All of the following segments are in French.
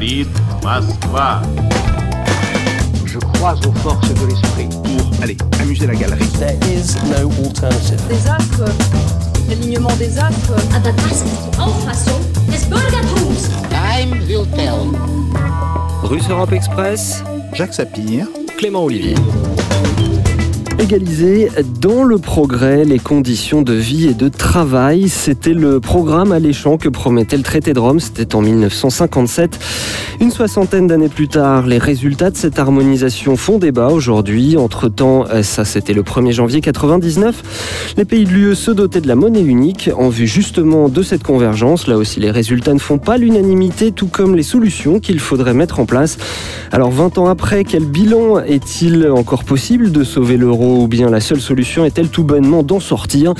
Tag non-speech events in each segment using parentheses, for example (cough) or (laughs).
Говорит Москва. Je crois aux forces de l'esprit. pour aller amuser la galerie. There is no alternative. des actes, l'alignement des actes. Aber das ist die Auffassung des Bürgertums. Time will tell. Russe Europe Express, Jacques Sapir, Clément Olivier. Égaliser dans le progrès les conditions de vie et de travail, c'était le programme alléchant que promettait le traité de Rome, c'était en 1957. Une soixantaine d'années plus tard, les résultats de cette harmonisation font débat aujourd'hui. Entre-temps, ça c'était le 1er janvier 99, les pays de l'UE se dotaient de la monnaie unique en vue justement de cette convergence. Là aussi, les résultats ne font pas l'unanimité, tout comme les solutions qu'il faudrait mettre en place. Alors 20 ans après, quel bilan est-il encore possible de sauver l'euro ou bien la seule solution est-elle tout bonnement d'en sortir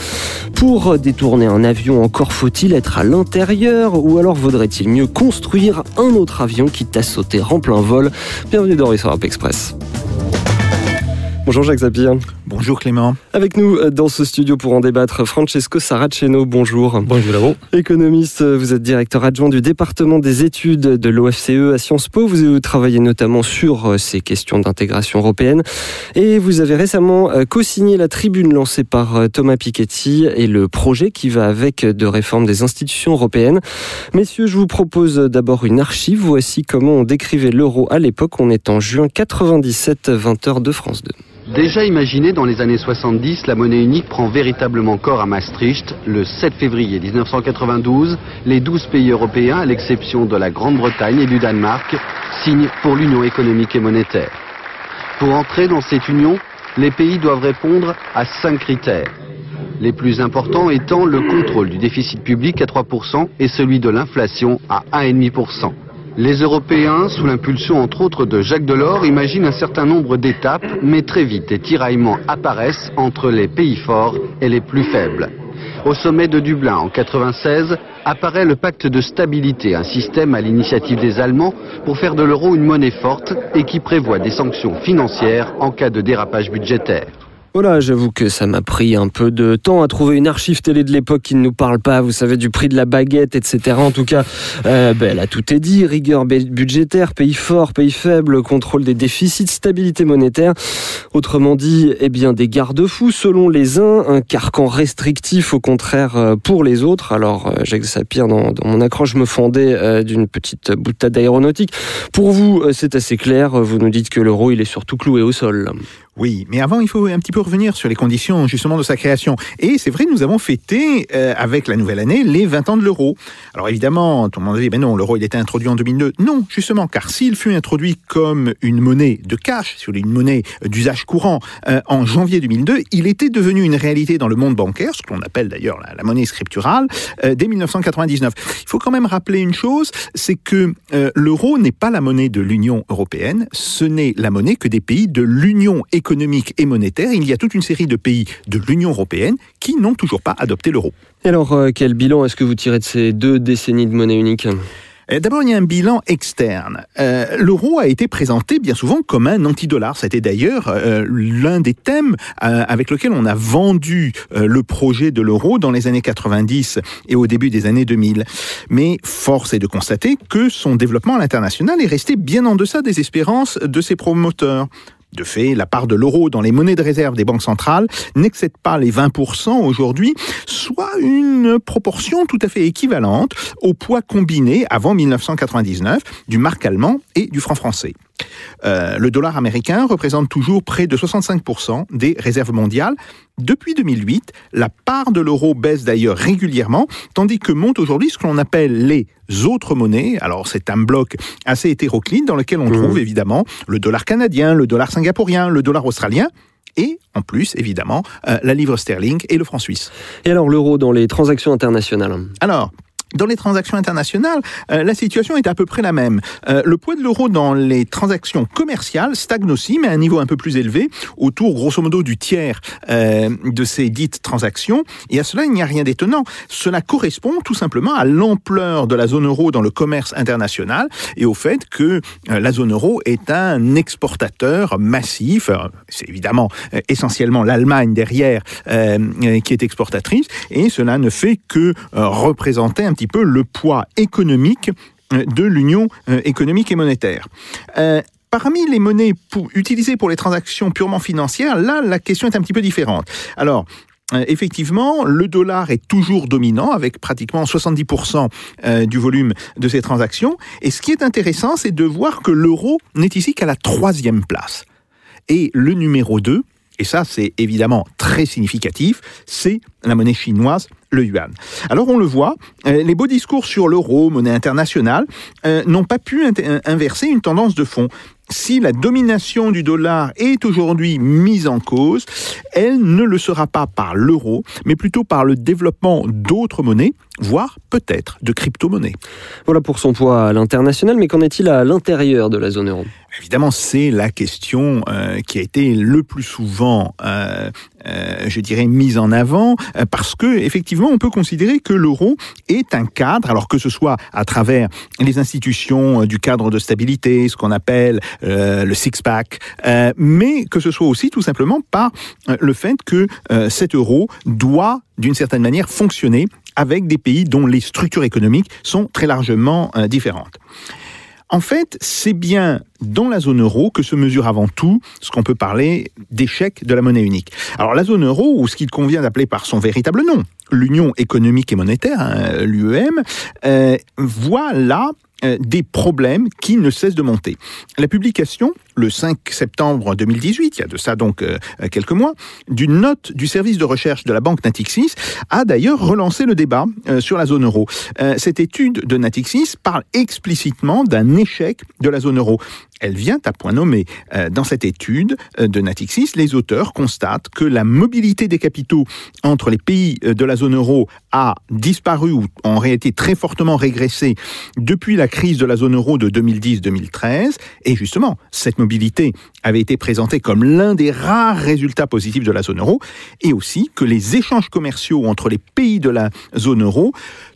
Pour détourner un avion, encore faut-il être à l'intérieur ou alors vaudrait-il mieux construire un autre avion quitte à sauter en plein vol? Bienvenue dans Europe Express. Bonjour Jacques Sapir. Bonjour Clément. Avec nous euh, dans ce studio pour en débattre, Francesco Saraceno, bonjour. Bonjour Lavo. Économiste, vous êtes directeur adjoint du département des études de l'OFCE à Sciences Po. Vous travaillez notamment sur euh, ces questions d'intégration européenne. Et vous avez récemment euh, co-signé la tribune lancée par euh, Thomas Piketty et le projet qui va avec de réforme des institutions européennes. Messieurs, je vous propose d'abord une archive. Voici comment on décrivait l'euro à l'époque. On est en juin 97, 20h de France 2. Déjà imaginé dans les années 70, la monnaie unique prend véritablement corps à Maastricht. Le 7 février 1992, les 12 pays européens, à l'exception de la Grande-Bretagne et du Danemark, signent pour l'Union économique et monétaire. Pour entrer dans cette union, les pays doivent répondre à cinq critères. Les plus importants étant le contrôle du déficit public à 3% et celui de l'inflation à 1,5%. Les Européens, sous l'impulsion entre autres de Jacques Delors, imaginent un certain nombre d'étapes, mais très vite des tiraillements apparaissent entre les pays forts et les plus faibles. Au sommet de Dublin en 96 apparaît le pacte de stabilité, un système à l'initiative des Allemands pour faire de l'euro une monnaie forte et qui prévoit des sanctions financières en cas de dérapage budgétaire. Voilà, j'avoue que ça m'a pris un peu de temps à trouver une archive télé de l'époque qui ne nous parle pas, vous savez, du prix de la baguette, etc. En tout cas, euh, ben, là, tout est dit. Rigueur bu- budgétaire, pays fort, pays faible, contrôle des déficits, stabilité monétaire. Autrement dit, eh bien, des garde-fous selon les uns, un carcan restrictif au contraire euh, pour les autres. Alors, euh, Jacques Sapir, dans, mon accroche, me fendais euh, d'une petite boutade aéronautique. Pour vous, c'est assez clair. Vous nous dites que l'euro, il est surtout cloué au sol. Oui, mais avant, il faut un petit peu revenir sur les conditions justement de sa création. Et c'est vrai, nous avons fêté euh, avec la nouvelle année les 20 ans de l'euro. Alors évidemment, tout le monde dit, ben non, l'euro il était introduit en 2002. Non, justement, car s'il fut introduit comme une monnaie de cash, sur une monnaie d'usage courant euh, en janvier 2002, il était devenu une réalité dans le monde bancaire, ce que l'on appelle d'ailleurs la, monnaie scripturale, euh, dès 1999. Il faut quand même rappeler une chose, c'est que l'euro n'est pas la monnaie de l'Union européenne, ce n'est la monnaie que des pays de l'Union économique et monétaire. Il y a toute une série de pays de l'Union européenne qui n'ont toujours pas adopté l'euro. Et alors, euh, quel bilan est-ce que vous tirez de ces deux décennies de monnaie unique? Euh, D'abord, il y a un bilan externe. Euh, L'euro a été présenté bien souvent comme un anti-dollar. C'était d'ailleurs euh, l'un des thèmes euh, avec lequel on a vendu le projet de l'euro dans les années 90 et au début des années 2000. Mais force est de constater que son développement à l'international est resté bien en deçà des espérances de ses promoteurs. De fait, la part de l'euro dans les monnaies de réserve des banques centrales n'excède pas les 20% aujourd'hui, soit une proportion tout à fait équivalente au poids combiné avant 1999 du marque allemand et du franc français. Euh, le dollar américain représente toujours près de 65% des réserves mondiales. Depuis 2008, la part de l'euro baisse d'ailleurs régulièrement, tandis que monte aujourd'hui ce que l'on appelle les autres monnaies. Alors c'est un bloc assez hétéroclite dans lequel on trouve évidemment le dollar canadien, le dollar singapourien, le dollar australien. Et en plus, évidemment, euh, la livre sterling et le franc suisse. Et alors, l'euro dans les transactions internationales? Alors, dans les transactions internationales, euh, la situation est à peu près la même. Euh, le poids de l'euro dans les transactions commerciales stagne aussi, mais à un niveau un peu plus élevé, autour grosso modo du tiers euh, de ces dites transactions. Et à cela, il n'y a rien d'étonnant. Cela correspond tout simplement à l'ampleur de la zone euro dans le commerce international et au fait que la zone euro est un exportateur massif. C'est évidemment essentiellement l'Allemagne derrière qui est exportatrice, et cela ne fait que représenter un petit peu le poids économique euh, de l'Union euh, économique et monétaire. Euh, Parmi les monnaies utilisées pour les transactions purement financières, là, la question est un petit peu différente. Alors, effectivement, le dollar est toujours dominant avec pratiquement 70% euh, du volume de ces transactions. Et ce qui est intéressant, c'est de voir que l'euro n'est ici qu'à la troisième place. Et le numéro 2, et ça c'est évidemment très significatif, c'est la monnaie chinoise, le yuan. Alors on le voit, euh, les beaux discours sur l'euro, monnaie internationale, euh, n'ont pas pu int- inverser une tendance de fond. Si la domination du dollar est aujourd'hui mise en cause, elle ne le sera pas par l'euro, mais plutôt par le développement d'autres monnaies, voire peut-être de crypto-monnaies. Voilà pour son poids à l'international, mais qu'en est-il à l'intérieur de la zone euro? Évidemment, c'est la question euh, qui a été le plus souvent, euh, euh, je dirais, mise en avant, parce que effectivement, on peut considérer que l'euro est un cadre, alors que ce soit à travers les institutions du cadre de stabilité, ce qu'on appelle le six-pack, mais que ce soit aussi tout simplement par le fait que cet euro doit, d'une certaine manière, fonctionner avec des pays dont les structures économiques sont très largement euh, différentes. En fait, c'est bien dans la zone euro que se mesure avant tout ce qu'on peut parler d'échec de la monnaie unique. Alors la zone euro, ou ce qu'il convient d'appeler par son véritable nom, l'Union économique et monétaire, hein, l'UEM, euh, voit là euh, des problèmes qui ne cessent de monter. La publication, le 5 septembre 2018, il y a de ça donc euh, quelques mois, d'une note du service de recherche de la banque Natixis a d'ailleurs relancé le débat euh, sur la zone euro. Euh, cette étude de Natixis parle explicitement d'un échec de la zone euro. Elle vient à point nommé. Dans cette étude de Natixis, les auteurs constatent que la mobilité des capitaux entre les pays de la zone euro a disparu ou en réalité très fortement régressé depuis la crise de la zone euro de 2010-2013. Et justement, cette mobilité avait été présentée comme l'un des rares résultats positifs de la zone euro, et aussi que les échanges commerciaux entre les pays de la zone euro,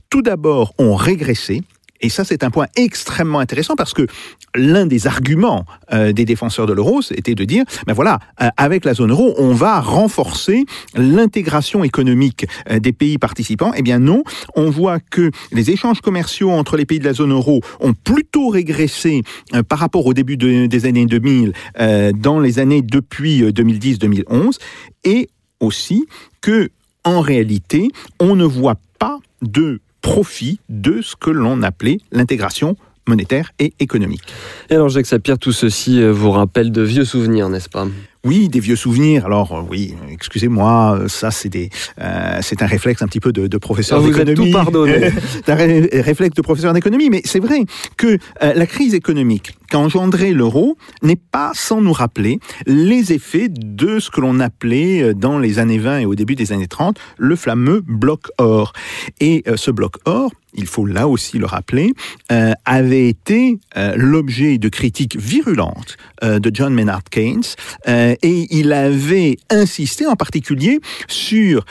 tout d'abord, ont régressé. Et ça, c'est un point extrêmement intéressant parce que l'un des arguments euh, des défenseurs de l'euro, c'était de dire, ben voilà, euh, avec la zone euro, on va renforcer l'intégration économique euh, des pays participants. Eh bien non, on voit que les échanges commerciaux entre les pays de la zone euro ont plutôt régressé par rapport au début de- des années 2000, euh, dans les années depuis euh, 2010-2011, et aussi que, en réalité, on ne voit pas de profit de ce que l'on appelait l'intégration monétaire et économique. Et alors Jacques Sapir, tout ceci euh, vous rappelle de vieux souvenirs, n'est-ce pas? Oui, des vieux souvenirs. Alors euh, oui, excusez-moi, euh, ça c'est des, euh, c'est un réflexe un petit peu de, de professeur Ah, vous êtes d'économie. tout pardonné. (laughs) Un ré- réflexe de professeur d'économie, mais c'est vrai que euh, la crise économique qu'a engendré l'euro n'est pas sans nous rappeler les effets de ce que l'on appelait euh, dans les années 20 et au début des années 30 le fameux bloc or. Et euh, ce bloc or, il faut là aussi le rappeler, euh, avait été l'objet de critiques virulentes de John Maynard Keynes et il avait insisté en particulier sur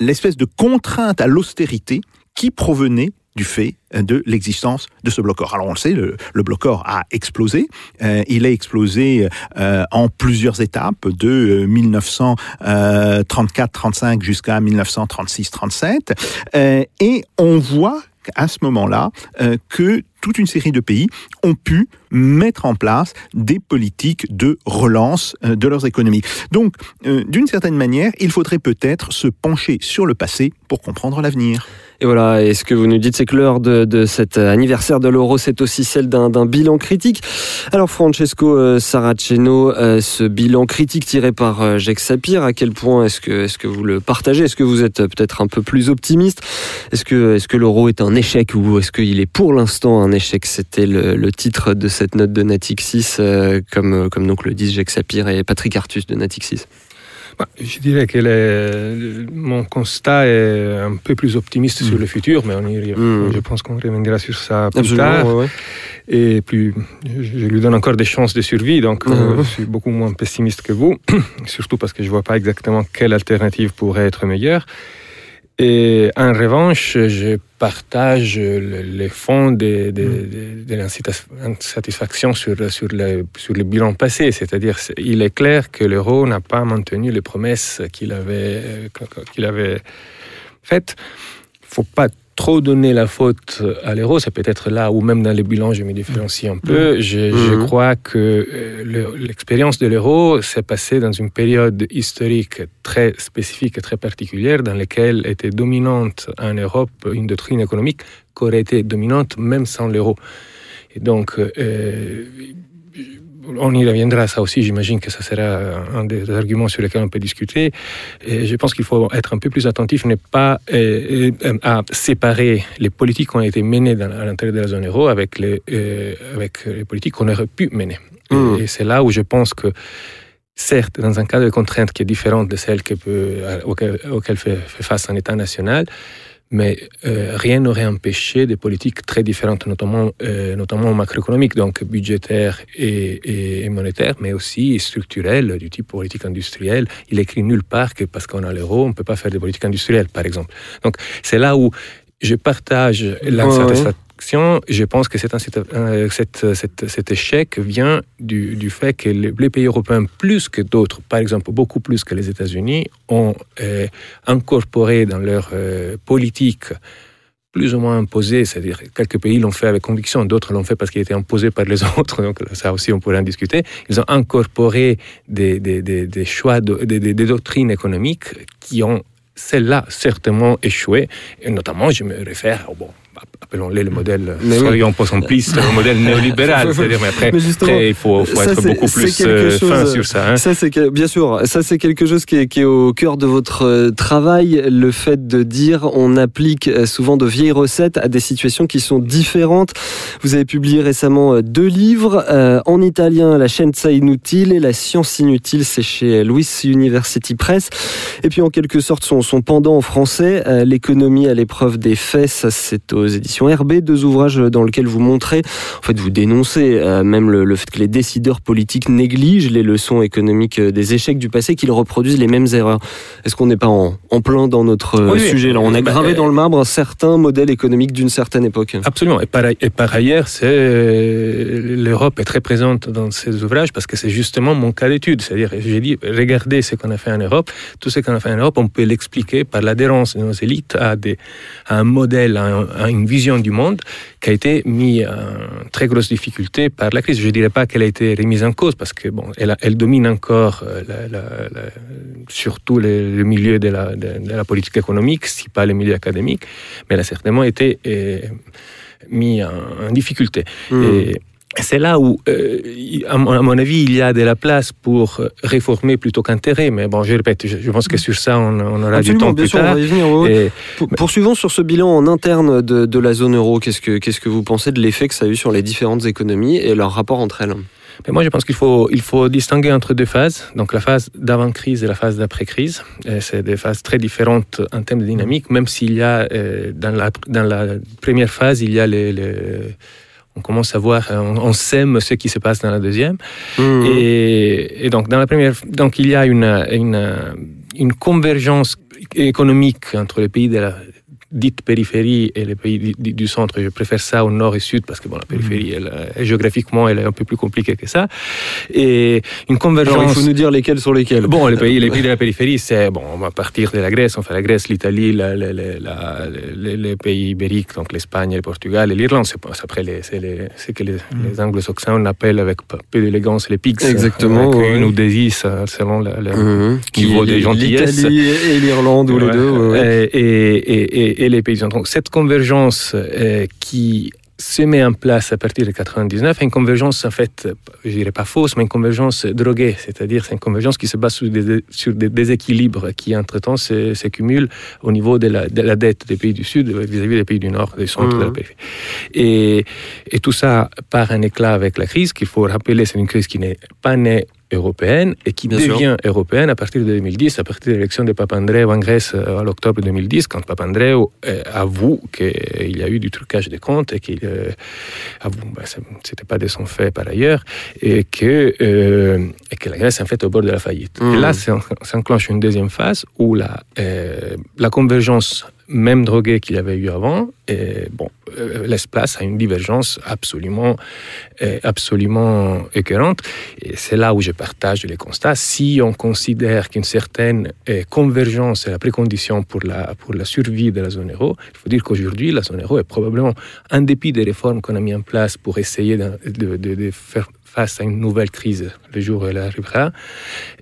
l'espèce de contrainte à l'austérité qui provenait du fait euh, de l'existence de ce bloc or. Alors on le sait, le, le bloc or a explosé. Euh, il a explosé euh, en plusieurs étapes de euh, 1934-35 jusqu'à 1936-37. Euh, et on voit à ce moment-là euh, que toute une série de pays ont pu mettre en place des politiques de relance euh, de leurs économies. Donc, euh, d'une certaine manière, il faudrait peut-être se pencher sur le passé pour comprendre l'avenir. Et voilà, et ce que vous nous dites, c'est que l'heure de, cet anniversaire de l'euro, c'est aussi celle d'un bilan critique. Alors Francesco euh, Saraceno, euh, ce bilan critique tiré par euh, Jacques Sapir, à quel point est-ce que, est que vous le partagez? Est-ce que vous êtes peut-être un peu plus optimiste? Est-ce que, est que l'euro est un échec ou est-ce qu'il est pour l'instant un échec? C'était le, titre de cette note de Natixis, euh, comme, comme donc le disent Jacques Sapir et Patrick Artus de Natixis. Bah, je dirais que les- mon constat est un peu plus optimiste sur le futur, mais on y- Mm. je pense qu'on reviendra sur ça plus Absolument, tard. ouais, ouais. Et puis, je, lui donne encore des chances de survie, donc euh, Mhm. je suis beaucoup moins pessimiste que vous, (clears throat) surtout parce que je ne vois pas exactement quelle alternative pourrait être meilleure. Et en revanche, je partage le- les fonds de, de, de- de l'insatisfaction sur, sur, le, sur le bilan passé. C'est-à-dire, c'est- il est clair que l'euro n'a pas maintenu les promesses qu'il avait, qu'il avait faites. Il ne faut pas trop donner la faute à l'euro, c'est peut-être là où même dans les bilans je me différencie un peu. Je, je Mhm. crois que euh, le- l'expérience de l'euro s'est passée dans une période historique très spécifique et très particulière dans laquelle était dominante en Europe une doctrine économique qui aurait été dominante même sans l'euro. Et donc, euh, on y reviendra, ça aussi, j'imagine que ça sera un des arguments sur lesquels on peut discuter. Et je pense qu'il faut être un peu plus attentif, ne pas euh, euh, à séparer les politiques qui ont été menées dans- à l'intérieur de la zone euro avec les, euh, avec les politiques qu'on aurait pu mener. Mhm. Et c'est là où je pense que, certes, dans un cadre de contrainte qui est différente de celle que peut, auquel, auquel fait, fait face un État national, mais euh, rien n'aurait empêché des politiques très différentes, notamment, euh, notamment macroéconomiques, donc budgétaires et, monétaires, mais aussi structurelles, du type politique industrielle. Il écrit nulle part que parce qu'on a l'euro, on ne peut pas faire des politiques industrielles, par exemple. Donc c'est là où je partage l'insatisfaction. Je pense que euh, cette- cette- cet échec vient du, fait que les, pays européens, plus que d'autres, par exemple beaucoup plus que les États-Unis, ont euh, incorporé dans leur euh, politique plus ou moins imposée, c'est-à-dire quelques pays l'ont fait avec conviction, d'autres l'ont fait parce qu'il était imposé par les (laughs) autres, donc ça aussi on pourrait en discuter. Ils ont incorporé des, choix, de- des, doctrines économiques qui ont celles-là certainement échoué, et notamment je me réfère au bon. Appelons-les le modèle, Mais soyons simplistes, le modèle (laughs) néolibéral. C'est-à-dire, mais après, il faut, faut ça, être beaucoup plus euh, fin chose- sur ça. hein. Ça, c'est bien sûr, ça c'est quelque chose qui est, qui est au cœur de votre euh, travail, le fait de dire on applique euh, souvent de vieilles recettes à des situations qui sont différentes. Vous avez publié récemment euh, deux livres, euh, en italien La scienza inutile et La science inutile, c'est chez Louis University Press. Et puis en quelque sorte son, son pendant en français, euh, L'économie à l'épreuve des faits, ça c'est aux éditions RB, deux ouvrages dans lesquels vous montrez, en fait vous dénoncez euh, même le, le fait que les décideurs politiques négligent les leçons économiques euh, des échecs du passé, qu'ils reproduisent les mêmes erreurs. Est-ce qu'on n'est pas en, en plein dans notre euh, Oui, sujet là? On a Bah, gravé dans le marbre un certain modèle économique d'une certaine époque. Absolument. Et par, et par ailleurs, l'Europe est très présente dans ces ouvrages parce que c'est justement mon cas d'étude. C'est-à-dire, j'ai dit, regardez ce qu'on a fait en Europe. Tout ce qu'on a fait en Europe, on peut l'expliquer par l'adhérence de nos élites à, des, à un modèle, à, un- à une vision du monde qui a été mis en très grosse difficulté par la crise. Je ne dirais pas qu'elle a été remise en cause parce que bon, elle, a- elle domine encore euh, la- la- la- surtout le, le milieu de la, de- de la politique économique, si pas le milieu académique, mais elle a certainement été euh, mis en, en difficulté. Hmm. Et c'est là où, euh, à, mon, avis, il y a de la place pour euh, réformer plutôt qu'enterrer. Mais bon, je répète, je, pense que sur ça, on, on aura du Absolument, temps bien plus sûr, on tard. va y venir. Et- Pour- Poursuivons sur ce bilan en interne de, de la zone euro. Qu'est-ce que, qu'est-ce que vous pensez de l'effet que ça a eu sur les différentes économies et leur rapport entre elles? Mais moi, je pense qu'il faut, il faut distinguer entre deux phases. Donc, la phase d'avant-crise et la phase d'après-crise. C'est des phases très différentes en termes de dynamique, même s'il y a, euh, dans, la, dans la première phase, il y a les. les- on commence à voir, euh, on, on sème ce qui se passe dans la deuxième. Mmh. Et, et donc, dans la première, donc il y a une, une, une convergence économique entre les pays de la dite périphérie et les pays du, centre. Je préfère ça au nord et sud parce que bon, la périphérie, elle, euh, géographiquement, elle est un peu plus compliquée que ça. Et une convergence. Alors, il faut nous dire lesquels sur lesquels. Bon, les pays, les pays de la périphérie, c'est bon, on va partir de la Grèce, on fait la Grèce, l'Italie, les, pays ibériques, donc l'Espagne, le Portugal et l'Irlande. C'est après les, c'est les, c'est que les, les anglo-saxons appellent avec peu d'élégance les pigs. Exactement, Avec ouais. une ou des is euh, selon la, la- Mmh. niveau des gentillesses. L'Italie et l'Irlande ou les deux. ouais, ouais. Et, et- et- et les paysans. Donc cette convergence euh, qui se met en place à partir de 99 est une convergence en fait, je dirais pas fausse, mais une convergence droguée, c'est-à-dire c'est une convergence qui se base sur des, sur des déséquilibres qui entre-temps s'accumulent au niveau de la, de la dette des pays du Sud vis-à-vis des pays du Nord, des centres Mhm. de la périphérie. Et, et tout ça part un éclat avec la crise qu'il faut rappeler, c'est une crise qui n'est pas née européenne et qui Bien sûr. devient européenne à partir de 2010, à partir de l'élection de Papandreou en Grèce euh, à l'octobre 2010, quand Papandreou euh, avoue qu'il y a eu du trucage des comptes et qu'il euh, avoue, ce n'était pas de son fait par ailleurs, et que, euh, et que la Grèce est en fait au bord de la faillite. Mhm. Et là, s'en- s'enclenche une deuxième phase où la, euh, la convergence même drogués qu'il y avait eu avant, bon, euh, laisse place à une divergence absolument, euh, absolument écœurante. Et c'est là où je partage les constats. Si on considère qu'une certaine euh, convergence est la précondition pour la, pour la survie de la zone euro, il faut dire qu'aujourd'hui, la zone euro est probablement, en dépit des réformes qu'on a mis en place pour essayer de, faire face à une nouvelle crise le jour où elle arrivera,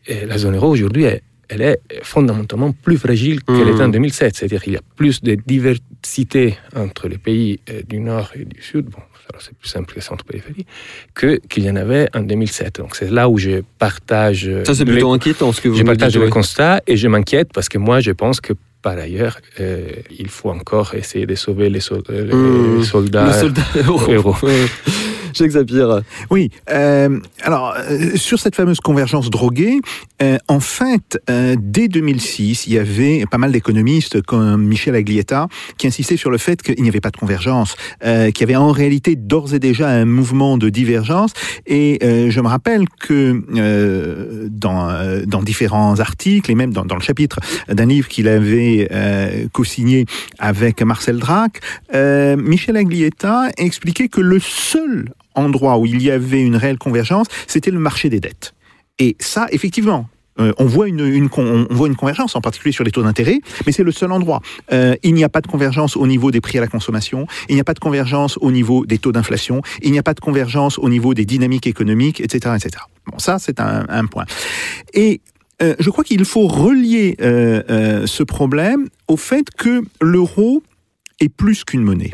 la zone euro aujourd'hui est elle est fondamentalement plus fragile qu'elle était en 2007. C'est-à-dire qu'il y a plus de diversité entre les pays euh, du Nord et du Sud, bon, c'est plus simple que centre-périphérie, qu'il y en avait en 2007. Donc c'est là où je partage... euh, Ça, c'est les- plutôt inquiétant ce que vous je partage le oui. constat et je m'inquiète parce que moi, je pense que par ailleurs, euh, il faut encore essayer de sauver les, Mmh. soldats, Le soldat. (laughs) (laughs) Sapir. Oui, euh, alors euh, sur cette fameuse convergence droguée, euh, en fait, euh, dès 2006, il y avait pas mal d'économistes comme Michel Aglietta qui insistaient sur le fait qu'il n'y avait pas de convergence, euh, qu'il y avait en réalité d'ores et déjà un mouvement de divergence. Et euh, je me rappelle que dans, dans différents articles et même dans, dans le chapitre d'un livre qu'il avait co-signé avec Marcel Drac, Michel Aglietta expliquait que le seul endroit où il y avait une réelle convergence, c'était le marché des dettes. Et ça, effectivement, euh, on, voit une, on voit une convergence, en particulier sur les taux d'intérêt, mais c'est le seul endroit. Euh, il n'y a pas de convergence au niveau des prix à la consommation, il n'y a pas de convergence au niveau des taux d'inflation, il n'y a pas de convergence au niveau des dynamiques économiques, etc. etc. Bon, ça, c'est un, point. Et euh, je crois qu'il faut relier ce problème au fait que l'euro est plus qu'une monnaie.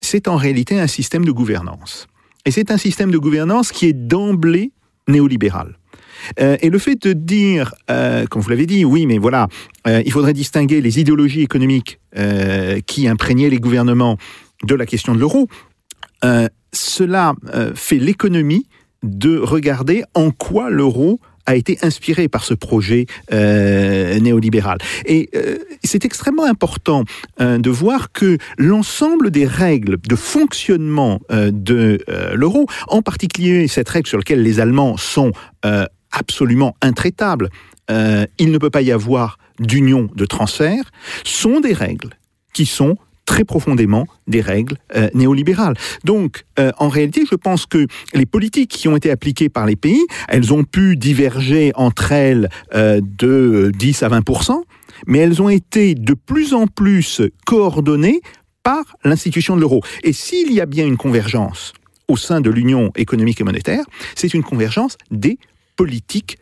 C'est en réalité un système de gouvernance. Et c'est un système de gouvernance qui est d'emblée néolibéral. Euh, et le fait de dire, euh, comme vous l'avez dit, oui, mais voilà, euh, il faudrait distinguer les idéologies économiques qui imprégnaient les gouvernements de la question de l'euro, cela fait l'économie de regarder en quoi l'euro a été inspiré par ce projet euh, néolibéral. Et euh, c'est extrêmement important euh, de voir que l'ensemble des règles de fonctionnement de l'euro, en particulier cette règle sur laquelle les Allemands sont absolument intraitables, il ne peut pas y avoir d'union de transfert, sont des règles qui sont très profondément des règles euh, néolibérales. Donc, euh, en réalité, je pense que les politiques qui ont été appliquées par les pays, elles ont pu diverger entre elles euh, de 10 à 20 mais elles ont été de plus en plus coordonnées par l'institution de l'euro. Et s'il y a bien une convergence au sein de l'Union économique et monétaire, c'est une convergence des politiques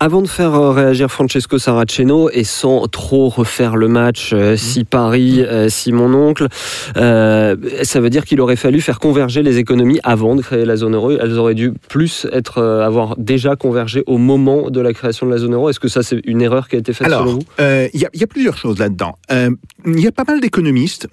Avant de faire euh, réagir Francesco Saraceno et sans trop refaire le match, euh, si Paris, euh, si mon oncle, euh, ça veut dire qu'il aurait fallu faire converger les économies avant de créer la zone euro. Elles auraient dû plus être, avoir déjà convergé au moment de la création de la zone euro. Est-ce que ça, c'est une erreur qui a été faite Alors, selon vous? il y, a- il y a plusieurs choses là-dedans. Il y a pas mal d'économistes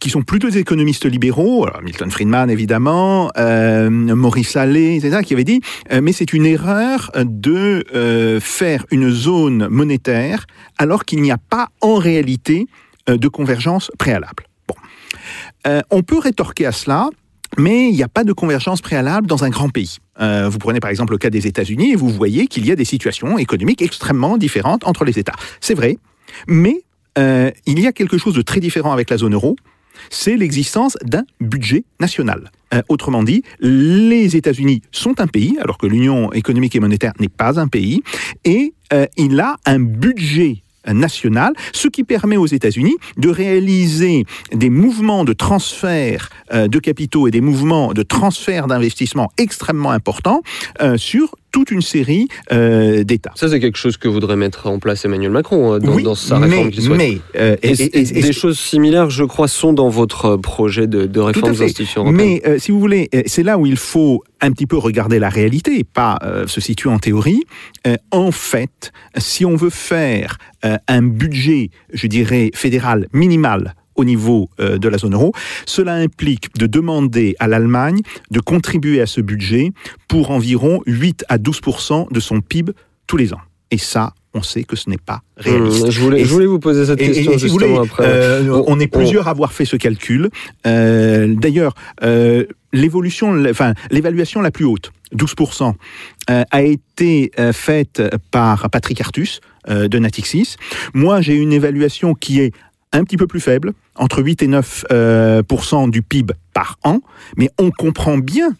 qui sont plutôt des économistes libéraux, alors Milton Friedman évidemment, Maurice Allais, etc., qui avaient dit mais c'est une erreur de euh, faire une zone monétaire alors qu'il n'y a pas en réalité euh, de convergence préalable. Bon. Euh, on peut rétorquer à cela mais il n'y a pas de convergence préalable dans un grand pays. Vous prenez par exemple le cas des États-Unis et vous voyez qu'il y a des situations économiques extrêmement différentes entre les États. C'est vrai, mais il y a quelque chose de très différent avec la zone euro, c'est l'existence d'un budget national. Euh, autrement dit, les États-Unis sont un pays, alors que l'Union économique et monétaire n'est pas un pays, et euh, il a un budget national, ce qui permet aux États-Unis de réaliser des mouvements de transfert euh, de capitaux et des mouvements de transfert d'investissement extrêmement importants sur toute une série euh, d'États. Ça, c'est quelque chose que voudrait mettre en place Emmanuel Macron euh, dans, oui, dans sa réforme qu'il souhaite. mais, euh, Et, et- et- et- des choses similaires, je crois, sont dans votre projet de, de réforme des institutions européennes. Mais euh, si vous voulez, c'est là où il faut un petit peu regarder la réalité pas se situer en théorie. En fait, si on veut faire un budget, je dirais, fédéral minimal au niveau euh, de la zone euro, cela implique de demander à l'Allemagne de contribuer à ce budget pour environ 8 à 12% de son PIB tous les ans. Et ça, on sait que ce n'est pas réaliste. Hum, je, voulais, Et je voulais vous poser cette Et- et- question et justement voulez, après. euh, On- est plusieurs à avoir fait ce calcul. Euh, D'ailleurs, euh, l'évolution, enfin l'évaluation la plus haute, 12%, euh, a été faite par Patrick Artus de Natixis. Moi, j'ai une évaluation qui est un petit peu plus faible, entre 8 et 9 euh, du PIB par an, mais on comprend bien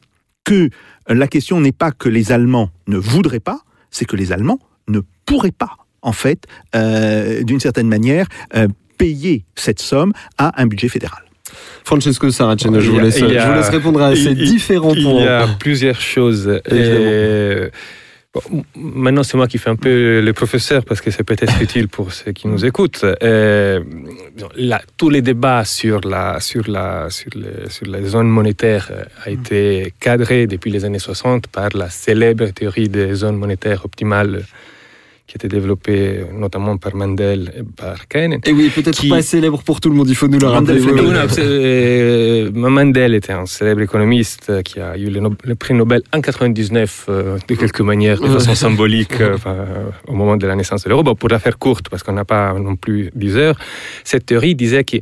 que la question n'est pas que les Allemands ne voudraient pas, c'est que les Allemands ne pourraient pas, en fait, euh, d'une certaine manière, euh, payer cette somme à un budget fédéral. Francesco Saraceno, Il je, vous laisse, il y a- je vous laisse répondre à ces il- différents Il points. y a plusieurs choses. Et, bon, maintenant, c'est moi qui fais un peu le professeur parce que c'est peut-être (laughs) utile pour ceux qui nous écoutent. Euh, tous les débats sur la, sur la, sur la zone monétaire euh, a été cadré depuis les années 60 par la célèbre théorie des zones monétaires optimales qui a été développée notamment par Mendel et par Keynes. Et oui, peut-être qui- pas célèbre pour tout le monde, il faut nous le rappeler. Euh, Mandel était un célèbre économiste euh, qui a eu le, no- le prix Nobel en 99 euh, de quelque manière, de façon symbolique, euh, au moment de la naissance de l'euro. Bon, pour la faire courte, parce qu'on n'a pas non plus 10 heures, cette théorie disait que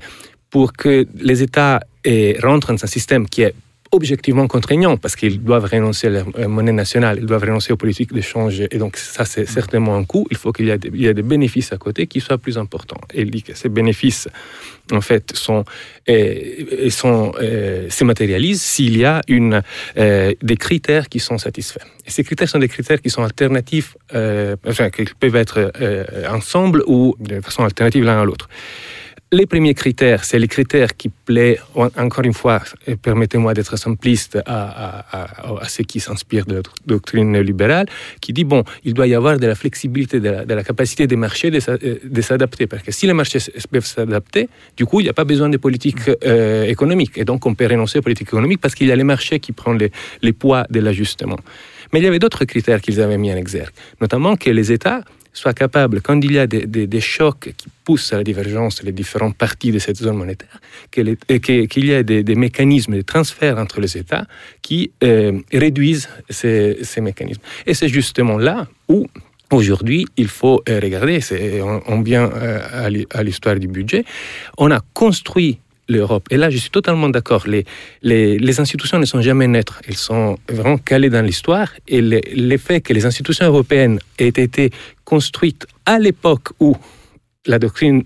pour que les États rentrent dans un système qui est objectivement contraignant parce qu'ils doivent renoncer à leur euh, monnaie nationale, ils doivent renoncer aux politiques d'échange et donc ça c'est certainement un coût. Il faut qu'il y, ait des- des bénéfices à côté qui soient plus importants. Et il dit que ces bénéfices en fait sont, et, et sont, euh, se matérialisent s'il y a une, euh, des critères qui sont satisfaits. Et ces critères sont des critères qui sont alternatifs, euh, enfin qui peuvent être euh, ensemble ou de façon alternative l'un à l'autre. Les premiers critères, c'est les critères qui en- encore une fois, euh, permettez-moi d'être simpliste à, ceux qui s'inspirent de la doc- doctrine néolibérale, qui dit, bon, il doit y avoir de la flexibilité, de la, capacité des marchés euh, de s'adapter. Parce que si les marchés peuvent s'adapter, du coup, il n'y a pas besoin de politique euh, économique. Et donc, on peut renoncer aux politiques économiques parce qu'il y a les marchés qui prennent les poids de l'ajustement. Mais il y avait d'autres critères qu'ils avaient mis en exergue, notamment que les États soient capables, quand il y a des, des- chocs qui poussent à la divergence les différentes parties de cette zone monétaire, que- qu'il y ait des, mécanismes de transfert entre les États qui euh, réduisent ces, ces mécanismes. Et c'est justement là où Aujourd'hui, il faut euh, regarder, on, vient euh, à l'histoire du budget, on a construit l'Europe. Et là, je suis totalement d'accord. Les, les, les institutions ne sont jamais neutres. Elles sont vraiment calées dans l'histoire. Et le, le que les institutions européennes aient été construites à l'époque où la doctrine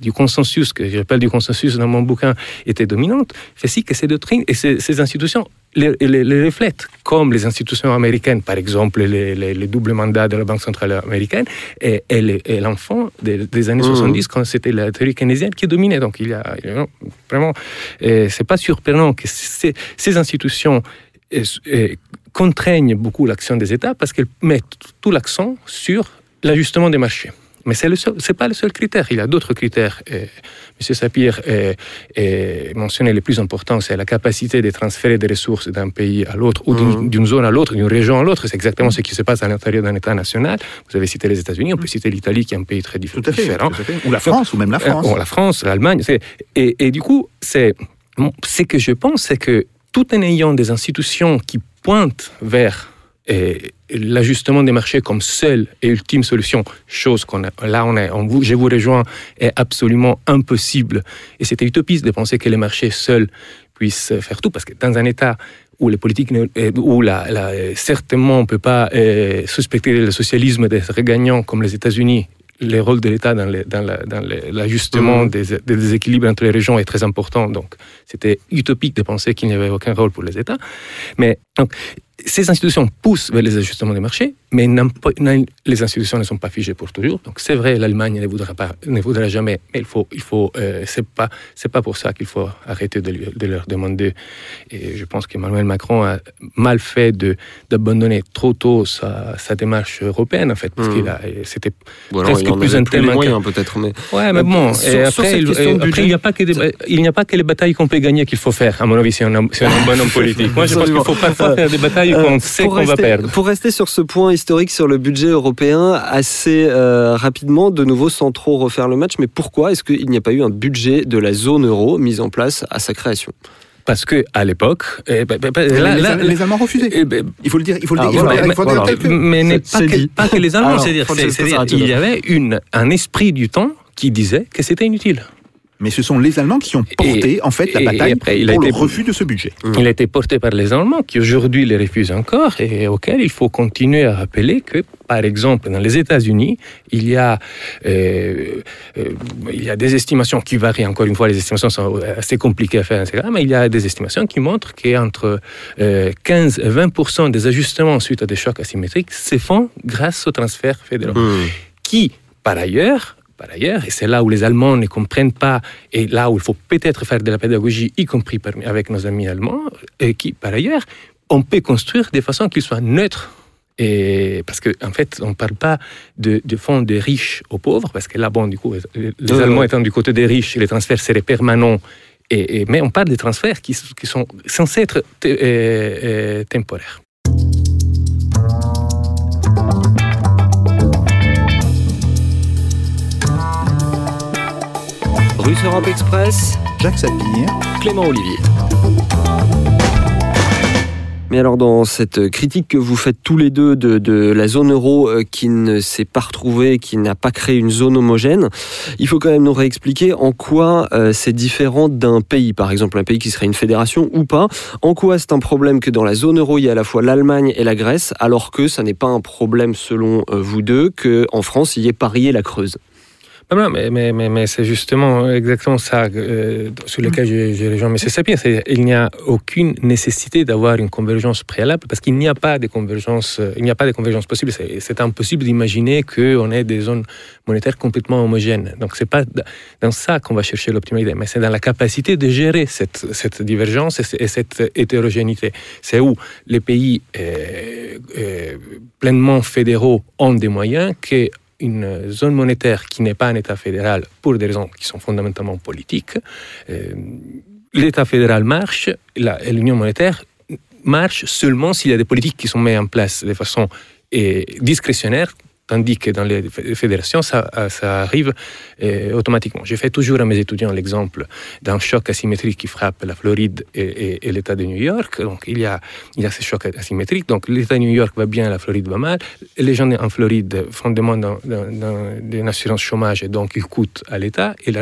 du consensus, que j'appelle du consensus dans mon bouquin, était dominante, fait si que ces doctrines et ces institutions les, les- les reflètent, comme les institutions américaines, par exemple les, les- les doubles mandats de la Banque centrale américaine, et, et l'enfant des, des années Mhm. 70, quand c'était la théorie keynésienne qui dominait. Donc il y a, il y a vraiment, c'est pas surprenant que ces, ces institutions contraignent beaucoup l'action des États parce qu'elles mettent tout l'accent sur l'ajustement des marchés. Mais ce n'est pas le seul critère. Il y a d'autres critères. Et M. Sapir euh, mentionnait les plus importants. C'est la capacité de transférer des ressources d'un pays à l'autre ou d'une d'une zone à l'autre, d'une région à l'autre. C'est exactement ce qui se passe à l'intérieur d'un État national. Vous avez cité les États-Unis, on peut citer l'Italie qui est un pays très dif- Tout à fait. différent. tout à fait. Ou la France, ou même la France. Euh, bon, la France, l'Allemagne. Et, et du coup, c'est ce que je pense, c'est que tout en ayant des institutions qui pointent vers l'ajustement des marchés comme seule et ultime solution, chose qu'on a, là on est, on vous, je vous rejoins, est absolument impossible. Et c'était utopiste de penser que les marchés seuls puissent faire tout, parce que dans un État où les politiques, euh, où la, la- certainement on ne peut pas euh, suspecter le socialisme d'être gagnant comme les États-Unis, le rôle de l'État dans l'ajustement Mhm. des, des déséquilibres entre les régions est très important. Donc, c'était utopique de penser qu'il n'y avait aucun rôle pour les États. Mais donc, ces institutions poussent vers les ajustements des marchés, mais pas- les institutions ne sont pas figées pour toujours. Donc, c'est vrai, l'Allemagne ne voudra pas, ne voudra jamais, mais il faut, il faut, euh, c'est pas, c'est pas pour ça qu'il faut arrêter de, lui- de leur demander. Et je pense qu'Emmanuel Macron a mal fait de d'abandonner trop tôt sa, sa démarche européenne, en fait, parce Mhm. qu'il a, c'était presque il plus un thème moyens, peut-être. Mais... Ouais, mais Euh, bon, sur- et sur après, il, budget- n'y a pas que des, il n'y a pas que les batailles qu'on peut gagner qu'il faut faire, à mon avis, si on, a- si on est un bon homme (laughs) politique. Moi, je pense qu'il faut parfois faire des batailles Euh, qu'on sait pour qu'on va perdre. Pour rester sur ce point historique sur le budget européen, assez euh, rapidement, de nouveau sans trop refaire le match, mais pourquoi est-ce qu'il n'y a pas eu un budget de la zone euro mis en place à sa création? Parce que à l'époque, eh ben, ben, ben, les, Allemands refusaient. eh ben, Il faut le dire. Il faut le Ah, dire. il faut voilà. dire, dire mais, pas, que, dit. pas que les Allemands, c'est-à-dire, Saraceno. il y avait une, un esprit du temps qui disait que c'était inutile. Mais ce sont les Allemands qui ont porté en fait la bataille après, il a pour le refus de ce budget. Il a été porté par les Allemands qui aujourd'hui les refusent encore et auquel il faut continuer à rappeler que, par exemple, dans les États-Unis, il y a euh, euh, il y a des estimations qui varient. Encore une fois, les estimations sont assez compliquées à faire, etc. Mais il y a des estimations qui montrent qu'entre euh, 15 et 20 des ajustements suite à des chocs asymétriques se font grâce aux transferts fédéraux qui, par ailleurs, par ailleurs, et c'est là où les Allemands ne comprennent pas, et là où il faut peut-être faire de la pédagogie, y compris avec nos amis allemands, et qui, par ailleurs, on peut construire de façon qu'ils soient neutres. Et parce qu'en en fait, on ne parle pas de, de fonds des riches aux pauvres, parce que là, bon, du coup, les Allemands étant du côté des riches, les transferts seraient permanents. Et, et- mais on parle des transferts qui, qui sont censés être euh, euh, temporaires. Russe Europe Express, Jacques Sapir. Clément Olivier. Mais alors dans cette critique que vous faites tous les deux de, de la zone euro euh, qui ne s'est pas retrouvée, qui n'a pas créé une zone homogène, il faut quand même nous réexpliquer en quoi euh, c'est différent d'un pays, par exemple un pays qui serait une fédération ou pas. En quoi c'est un problème que dans la zone euro il y a à la fois l'Allemagne et la Grèce, alors que ça n'est pas un problème selon euh, vous deux que en France il y ait Paris et la Creuse? Non, mais, mais, mais, mais c'est justement exactement ça euh, sur lequel je, je rejoins M. Sapir. c'est- Il n'y a aucune nécessité d'avoir une convergence préalable parce qu'il n'y a pas de convergence, euh, il a pas de convergence possible. C'est impossible d'imaginer qu'on ait des zones monétaires complètement homogènes. Donc c'est pas dans ça qu'on va chercher l'optimalité, mais c'est dans la capacité de gérer cette, divergence et, ce- et cette hétérogénéité. C'est où les pays euh, pleinement fédéraux ont des moyens que une zone monétaire qui n'est pas un État fédéral pour des raisons qui sont fondamentalement politiques, euh, l'État fédéral marche l'Union monétaire marche seulement s'il y a des politiques qui sont mises en place de façon euh, discrétionnaire, tandis que dans les fé- fédérations, ça, ça arrive euh, automatiquement. J'ai fait toujours à mes étudiants l'exemple d'un choc asymétrique qui frappe la Floride et, et- et l'État de New York. Donc il y a, il y a ce choc asymétrique. Donc l'État de New York va bien, la Floride va mal. Les gens en Floride font demande d'un- d'un- d'un- d'une assurance chômage et donc ils coûtent à l'État. Et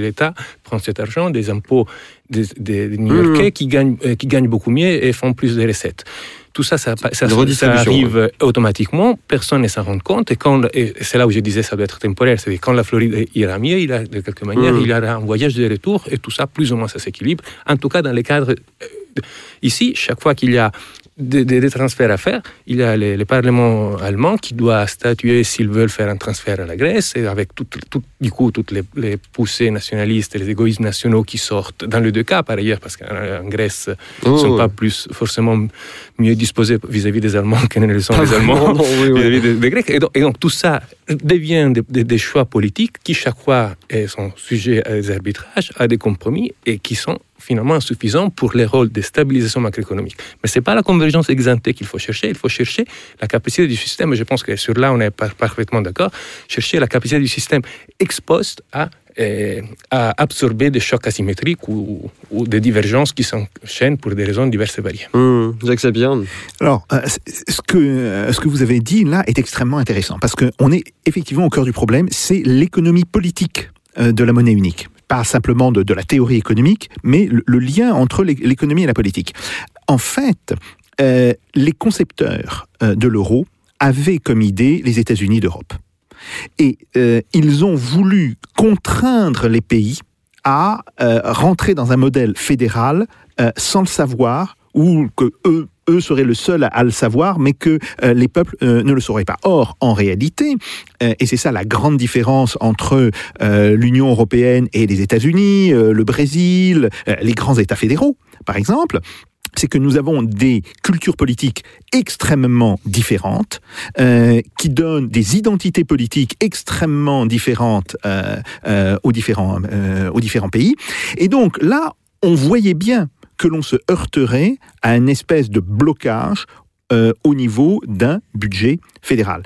l'État prend cet argent des impôts des, des- des New-Yorkais qui, gagnent, euh, qui gagnent beaucoup mieux et font plus de recettes. Tout ça, ça, ça, arrive automatiquement, personne ne s'en rend compte. Et, quand, et c'est là où je disais ça doit être temporaire. C'est quand la Floride ira mieux, il a, de quelque manière, Mhm. il y aura un voyage de retour et tout ça, plus ou moins, ça s'équilibre. En tout cas, dans les cadres. euh, Ici, chaque fois qu'il y a des, des- des transferts à faire, il y a le, le Parlement allemand qui doit statuer s'ils veulent faire un transfert à la Grèce, et avec tout, tout- du coup toutes les, les poussées nationalistes et les égoïsmes nationaux qui sortent, dans les deux cas par ailleurs, parce qu'en Grèce, ils ne sont Oh, pas plus forcément mieux disposés vis-à-vis des Allemands que ne le sont Pas les Allemands oui, oui. vis-à-vis des, des Grecs. Et donc, et donc, tout ça devient des, choix politiques qui chaque fois sont sujets à des arbitrages, à des compromis et qui sont finalement insuffisants pour les rôles de stabilisation macroéconomique. Mais ce n'est pas la convergence exemptée qu'il faut chercher, il faut chercher la capacité du système, et je pense que sur là on est par- parfaitement d'accord, chercher la capacité du système ex post à, eh, à absorber des chocs asymétriques ou, ou des divergences qui s'enchaînent pour des raisons diverses et variées. Hum, Jacques Sapir. Alors, euh, ce que, euh, ce que vous avez dit là est extrêmement intéressant parce qu'on est effectivement au cœur du problème, c'est l'économie politique euh, de la monnaie unique. Pas simplement de, la théorie économique, mais le, lien entre l'é- l'économie et la politique. En fait, euh, les concepteurs euh, de l'euro avaient comme idée les États-Unis d'Europe. Et euh, ils ont voulu contraindre les pays à rentrer dans un modèle fédéral sans le savoir ou que eux, eux seraient le seul à, le savoir, mais que euh, les peuples euh, ne le sauraient pas. Or, en réalité, euh, et c'est ça la grande différence entre l'Union européenne et les États-Unis, le Brésil, les grands États fédéraux, par exemple, c'est que nous avons des cultures politiques extrêmement différentes, qui donnent des identités politiques extrêmement différentes aux, différents, aux différents pays. Et donc là, on voyait bien que l'on se heurterait à une espèce de blocage euh, au niveau d'un budget fédéral.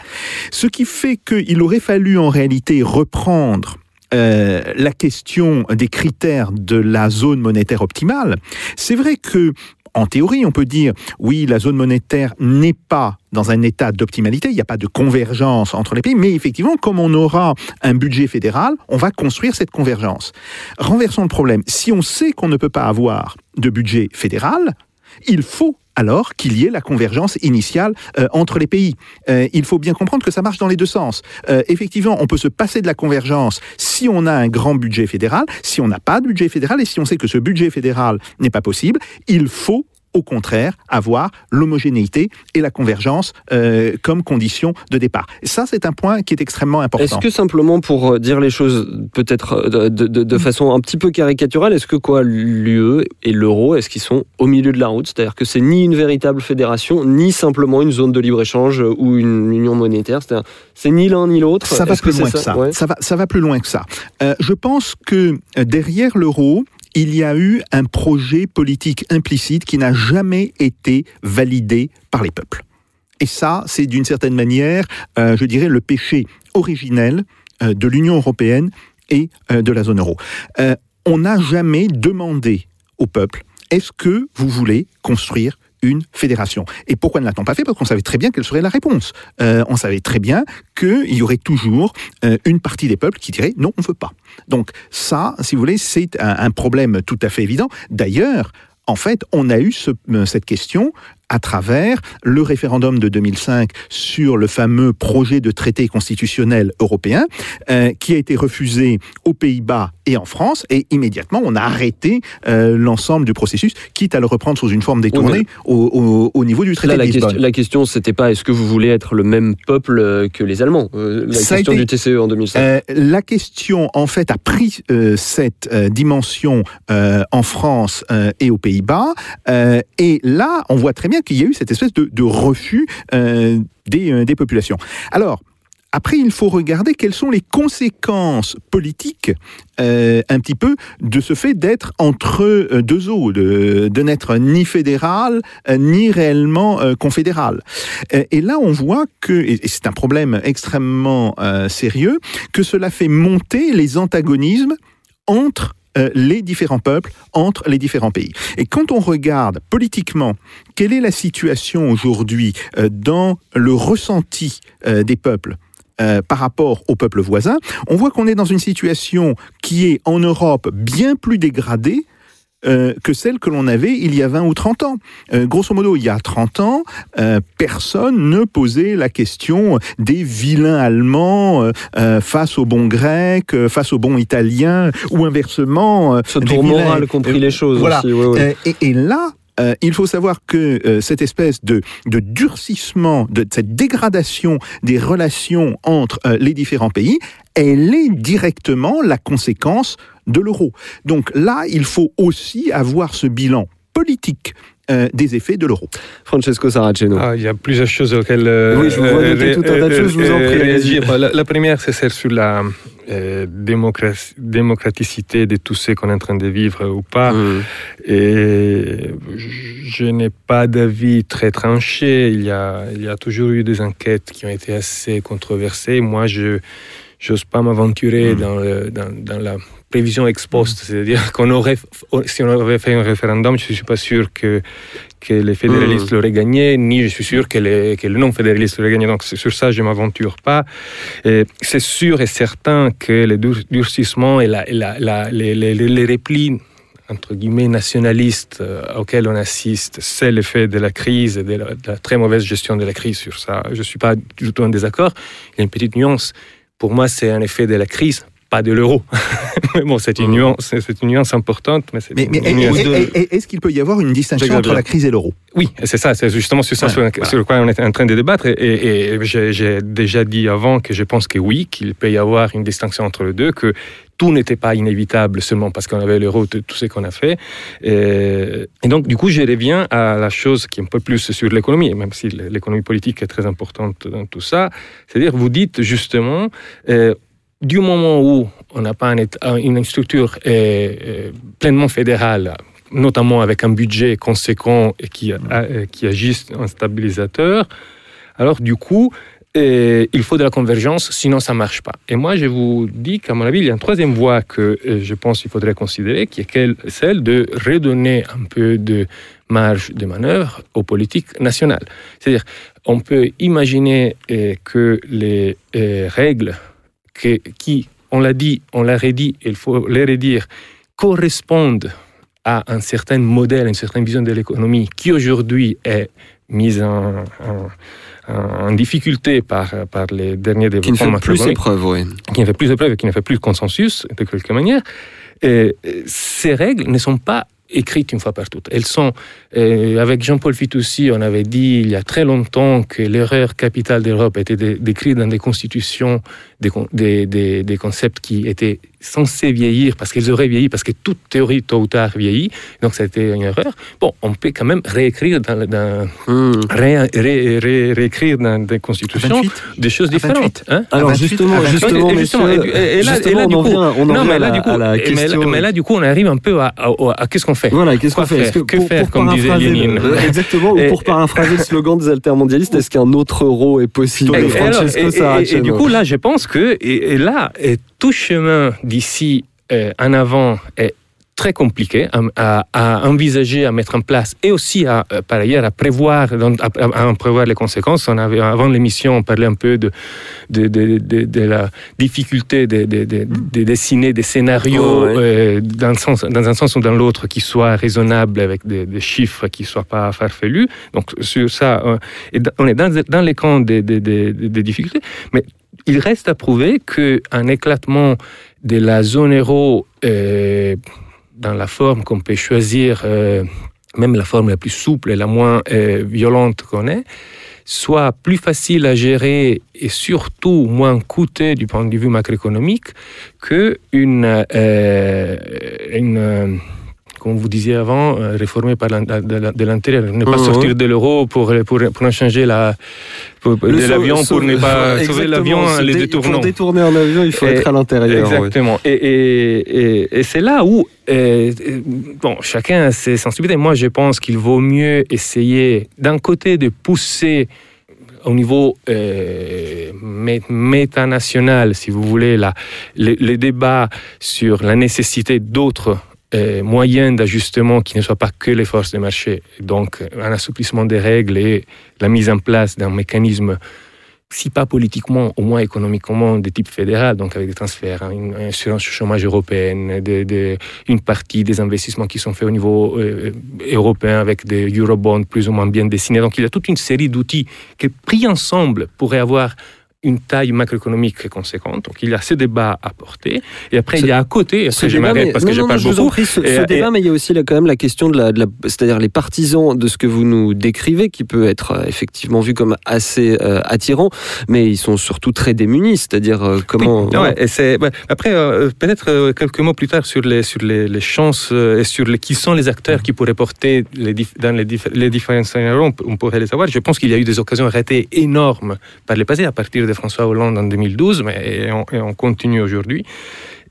Ce qui fait qu'il aurait fallu en réalité reprendre euh, la question des critères de la zone monétaire optimale. C'est vrai que en théorie, on peut dire, oui, la zone monétaire n'est pas dans un état d'optimalité, il n'y a pas de convergence entre les pays, mais effectivement, comme on aura un budget fédéral, on va construire cette convergence. Renversons le problème. Si on sait qu'on ne peut pas avoir de budget fédéral, il faut alors qu'il y ait la convergence initiale euh, entre les pays. Euh, il faut bien comprendre que ça marche dans les deux sens. Euh, effectivement, on peut se passer de la convergence si on a un grand budget fédéral, si on n'a pas de budget fédéral et si on sait que ce budget fédéral n'est pas possible, il faut au contraire avoir l'homogénéité et la convergence euh, comme condition de départ. Ça, c'est un point qui est extrêmement important. Est-ce que simplement pour euh, dire les choses peut-être euh, de, de, de, façon un petit peu caricaturale, est-ce que quoi l'UE et l'euro, est-ce qu'ils sont au milieu de la route? C'est-à-dire que c'est ni une véritable fédération, ni simplement une zone de libre-échange ou une union monétaire. C'est ni l'un ni l'autre? Ça va plus loin que ça. ça. Ouais. ça. va, ça va plus loin que ça. Euh, je pense que derrière l'euro, il y a eu un projet politique implicite qui n'a jamais été validé par les peuples. Et ça, c'est d'une certaine manière, euh, je dirais, le péché originel euh, de l'Union européenne et euh, de la zone euro. on n'a jamais demandé au peuple, est-ce que vous voulez construire une fédération. Et pourquoi ne l'a-t-on pas fait? Parce qu'on savait très bien quelle serait la réponse. Euh, on savait très bien qu'il y aurait toujours euh, une partie des peuples qui dirait non, on ne veut pas. Donc ça, si vous voulez, c'est un, problème tout à fait évident. D'ailleurs, en fait, on a eu ce, cette question à travers le référendum de 2005 sur le fameux projet de traité constitutionnel européen euh, qui a été refusé aux Pays-Bas et en France et immédiatement on a arrêté euh, l'ensemble du processus quitte à le reprendre sous une forme détournée au, au, au, niveau du traité là, la de Lisbonne. Question, la question c'était pas est-ce que vous voulez être le même peuple euh, que les Allemands euh, la Ça question été, du TCE en 2005 euh, la question en fait a pris cette dimension en France et aux Pays-Bas et là on voit très bien qu'il y a eu cette espèce de, refus euh, des, euh, des, populations. Alors, après, il faut regarder quelles sont les conséquences politiques, euh, un petit peu, de ce fait d'être entre deux eaux, de, n'être ni fédéral, ni réellement confédéral. Et là, on voit que, et c'est un problème extrêmement sérieux, que cela fait monter les antagonismes entre euh, les différents peuples entre les différents pays. Et quand on regarde politiquement quelle est la situation aujourd'hui euh, dans le ressenti euh, des peuples euh, par rapport aux peuples voisins, on voit qu'on est dans une situation qui est en Europe bien plus dégradée euh, que celle que l'on avait il y a 20 ou 30 ans. Euh, grosso modo, il y a 30 ans, euh, personne ne posait la question des vilains allemands euh, face aux bons grecs, face aux bons italiens, ou inversement. Ce tour moral compris les choses voilà. aussi. Ouais, ouais. Et, et, là, euh, il faut savoir que euh, cette espèce de, de, durcissement, de cette dégradation des relations entre euh, les différents pays, elle est directement la conséquence de l'euro. Donc là, il faut aussi avoir ce bilan politique euh, des effets de l'euro. Francesco Saraceno. Ah, il y a plusieurs choses auxquelles euh, oui, je vous vois euh, tout un tas de choses, je vous en prie. Réagir. La, la, première, c'est celle sur la démocraticité de tout ce qu'on est en train de vivre ou pas. Mmh. Et je n'ai pas d'avis très tranché. Il y, a, il y a toujours eu des enquêtes qui ont été assez controversées. Moi, je n'ose pas m'aventurer mmh. dans, dans, dans la prévision ex post, c'est-à-dire (laughs) qu'on aurait, si on avait fait un référendum, je ne suis pas sûr que, que les fédéralistes mmh. l'auraient gagné, ni je suis sûr que les, que non-fédéralistes l'auraient gagné. Donc sur ça, je ne m'aventure pas. C'est sûr et certain que les durcissements et la, la, la, les, les, les replis entre guillemets nationalistes euh, auxquels on assiste, c'est l'effet de la crise et de la, de la, très mauvaise gestion de la crise sur ça. Je ne suis pas du tout en désaccord. Il y a une petite nuance. Pour moi, c'est un effet de la crise, pas de l'euro. (laughs) mais bon, c'est une, nuance, c'est une nuance importante. Mais, mais, mais est-ce est qu'il peut y avoir une distinction entre la crise et l'euro? Oui, c'est ça, c'est justement sur ça ouais, sur, voilà. sur, lequel on est en train de débattre. Et, et, et j'ai déjà dit avant que je pense que oui, qu'il peut y avoir une distinction entre les deux, que tout n'était pas inévitable seulement parce qu'on avait l'euro, tout ce qu'on a fait. Et, et, donc, du coup, je reviens à la chose qui est un peu plus sur l'économie, même si l'économie politique est très importante dans tout ça. C'est-à-dire, vous dites justement, euh, du moment où on n'a pas un, une structure euh, pleinement fédérale, notamment avec un budget conséquent et qui, euh, qui agisse en stabilisateur, alors du coup, il faut de la convergence, sinon ça ne marche pas. Et moi, je vous dis qu'à mon avis, il y a une troisième voie que je pense qu'il faudrait considérer, qui est celle de redonner un peu de marge de manœuvre aux politiques nationales. C'est-à-dire, on peut imaginer euh, que les euh, règles que- qui, on l'a dit, on l'a redit, il faut les redire, correspondent à un certain modèle, une certaine vision de l'économie qui aujourd'hui est mise en, en- en difficulté par, par les derniers Qui ne développements fait plus épreuve, oui. qui ne fait plus de preuves et qui ne fait plus de consensus, de quelque manière, euh, ces règles ne sont pas écrites une fois par toutes. Elles sont, euh, avec Jean-Paul Fitoussi, on avait dit il y a très longtemps que l'erreur capitale d'Europe était décrite dans des constitutions, des, con- des, des- des concepts qui étaient censés vieillir parce qu'ils auraient vieilli, parce que toute théorie tôt ou tard vieillit, donc c'était une erreur. Bon, on peut quand même réécrire dans, Hmm. ré- ré- ré- réécrire dans des constitutions 28. des choses À 28. différentes. hein. Alors 28, justement, à 28. justement, Et justement, messieurs, et- et- et là- justement, et là, on du coup- en vient mais là, du coup, arrive un peu à, à- à- à qu'est-ce qu'on fait? Voilà, qu'est-ce qu'on fait? faire? Que faire, comme disait Lénine? (laughs) Exactement, ou Et- pour paraphraser le slogan des altermondialistes, est-ce qu'un autre euro est possible? Et- et alors, Francesco et- et- et Saraceno. du coup, là, je pense que et, et là, et tout chemin d'ici euh, en avant est très compliqué à, à- à envisager, à mettre en place et aussi à, euh, par ailleurs à prévoir, à, en prévoir les conséquences. On avait, avant l'émission, on parlait un peu de, de, de, de- de la difficulté de, de- de- de dessiner des scénarios Oh, ouais. euh, dans, le sens, dans un sens ou dans l'autre qui soient raisonnables avec des, des chiffres qui ne soient pas farfelus. Donc sur ça, euh, et on est dans, dans les camps des- des difficultés, mais il reste à prouver qu'un éclatement de la zone euro euh, dans la forme qu'on peut choisir, euh, même la forme la plus souple et la moins euh, violente qu'on ait, soit plus facile à gérer et surtout moins coûteux du point de vue macroéconomique que une, comme vous disiez avant, euh, réformer par de, l'intérieur, ne pas sortir de l'euro pour, pour, pour changer la, pour- Le de sau- l'avion pour ne pas (laughs) sauver l'avion en se les dé- détournant. Pour détourner un avion, il faut Et- être à l'intérieur. Exactement. Et, et- et- et c'est là où, bon, chacun a ses sensibilités. Moi, je pense qu'il vaut mieux essayer, d'un côté, de pousser au niveau euh, mé- métanational, si vous voulez, les, les débats sur la nécessité d'autres euh, moyens d'ajustement qui ne soient pas que les forces de marché. Donc, un assouplissement des règles et la mise en place d'un mécanisme si pas politiquement, au moins économiquement, de type fédéral, donc avec des transferts, hein, une assurance chômage européenne, une partie des investissements qui sont faits au niveau euh, européen avec des eurobonds plus ou moins bien dessinés. Donc il y a toute une série d'outils qui, pris ensemble, pourraient avoir une taille macroéconomique conséquente. Donc il y a ce débat à porter. Et après, il y a à côté, après je m'arrête parce que je parle beaucoup. prie, ce, Et- ce et- débat, mais il y a aussi là, quand même la question de la, c'est-à-dire les partisans de ce que vous nous décrivez, qui peut être euh, effectivement vu comme assez euh, attirant, mais ils sont surtout très démunis, c'est-à-dire euh, comment. Oui, ouais, et c'est, ouais. Après, euh, peut-être quelques mots plus tard sur les, sur les, les chances et sur les, qui sont les acteurs qui pourraient porter les dif- dans les, dif- les différents scénarios, on pourrait les savoir. Je pense qu'il y a eu des occasions ratées énormes par le passé, à partir de François Hollande en 2012, mais et on, et on continue aujourd'hui.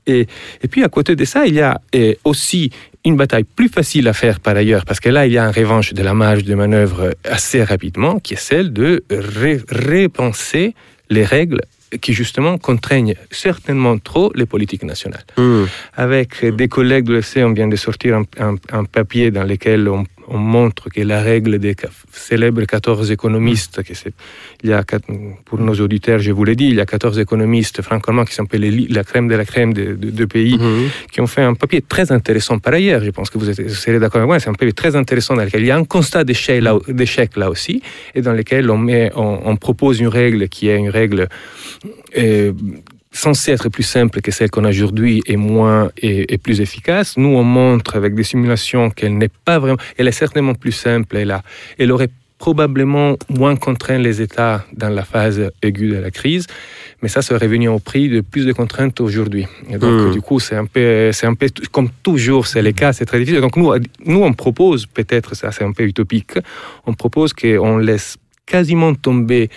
Et, et puis à côté de ça, il y a aussi une bataille plus facile à faire par ailleurs, parce que là, il y a un revanche de la marge de manœuvre assez rapidement, qui est celle de ré- repenser les règles qui justement contraignent certainement trop les politiques nationales. Hmm. Avec des collègues de l'EFC, on vient de sortir un, un- un papier dans lequel on, on montre que la règle des célèbres 14 économistes, que c'est- il y a, pour nos auditeurs, je vous l'ai dit, il y a 14 économistes franco-allemands qui sont les la crème de la crème de, de- de pays, Mhm. qui ont fait un papier très intéressant par ailleurs. Je pense que vous, êtes, vous serez d'accord avec moi. C'est un papier très intéressant dans lequel il y a un constat d'échec là, aussi, et dans lequel on, met, on, on propose une règle qui est une règle euh, censée être plus simple que celle qu'on a aujourd'hui et moins et, et plus efficace. Nous, on montre avec des simulations qu'elle n'est pas vraiment. Elle est certainement plus simple. Elle, a, elle aurait probablement moins contraint les États dans la phase aiguë de la crise, mais ça serait venu au prix de plus de contraintes aujourd'hui. Et donc, Mm. du coup, c'est un peu, c'est un peu comme toujours, c'est le cas, c'est très difficile. Donc, nous, nous, on propose, peut-être, ça c'est un peu utopique, on propose qu'on laisse quasiment tomber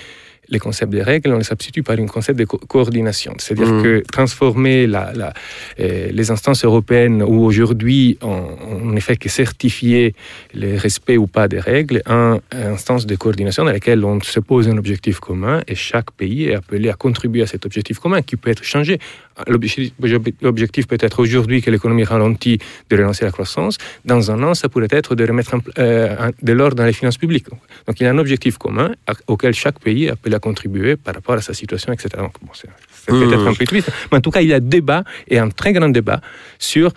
les concepts des règles, on les substitue par un concept de co- coordination. C'est-à-dire Mm. que transformer la, la- euh, les instances européennes où aujourd'hui on, on ne fait que certifier le respect ou pas des règles en instance de coordination dans laquelle on se pose un objectif commun et chaque pays est appelé à contribuer à cet objectif commun qui peut être changé l'objectif peut être aujourd'hui que l'économie ralentit de relancer la croissance. Dans un an, ça pourrait être de remettre euh, de l'ordre dans les finances publiques. Donc il y a un objectif commun auquel chaque pays appelé à contribuer par rapport à sa situation, etc. Donc, bon, c'est peut-être Mmh. un peu triste, mais en tout cas, il y a débat et un très grand débat sur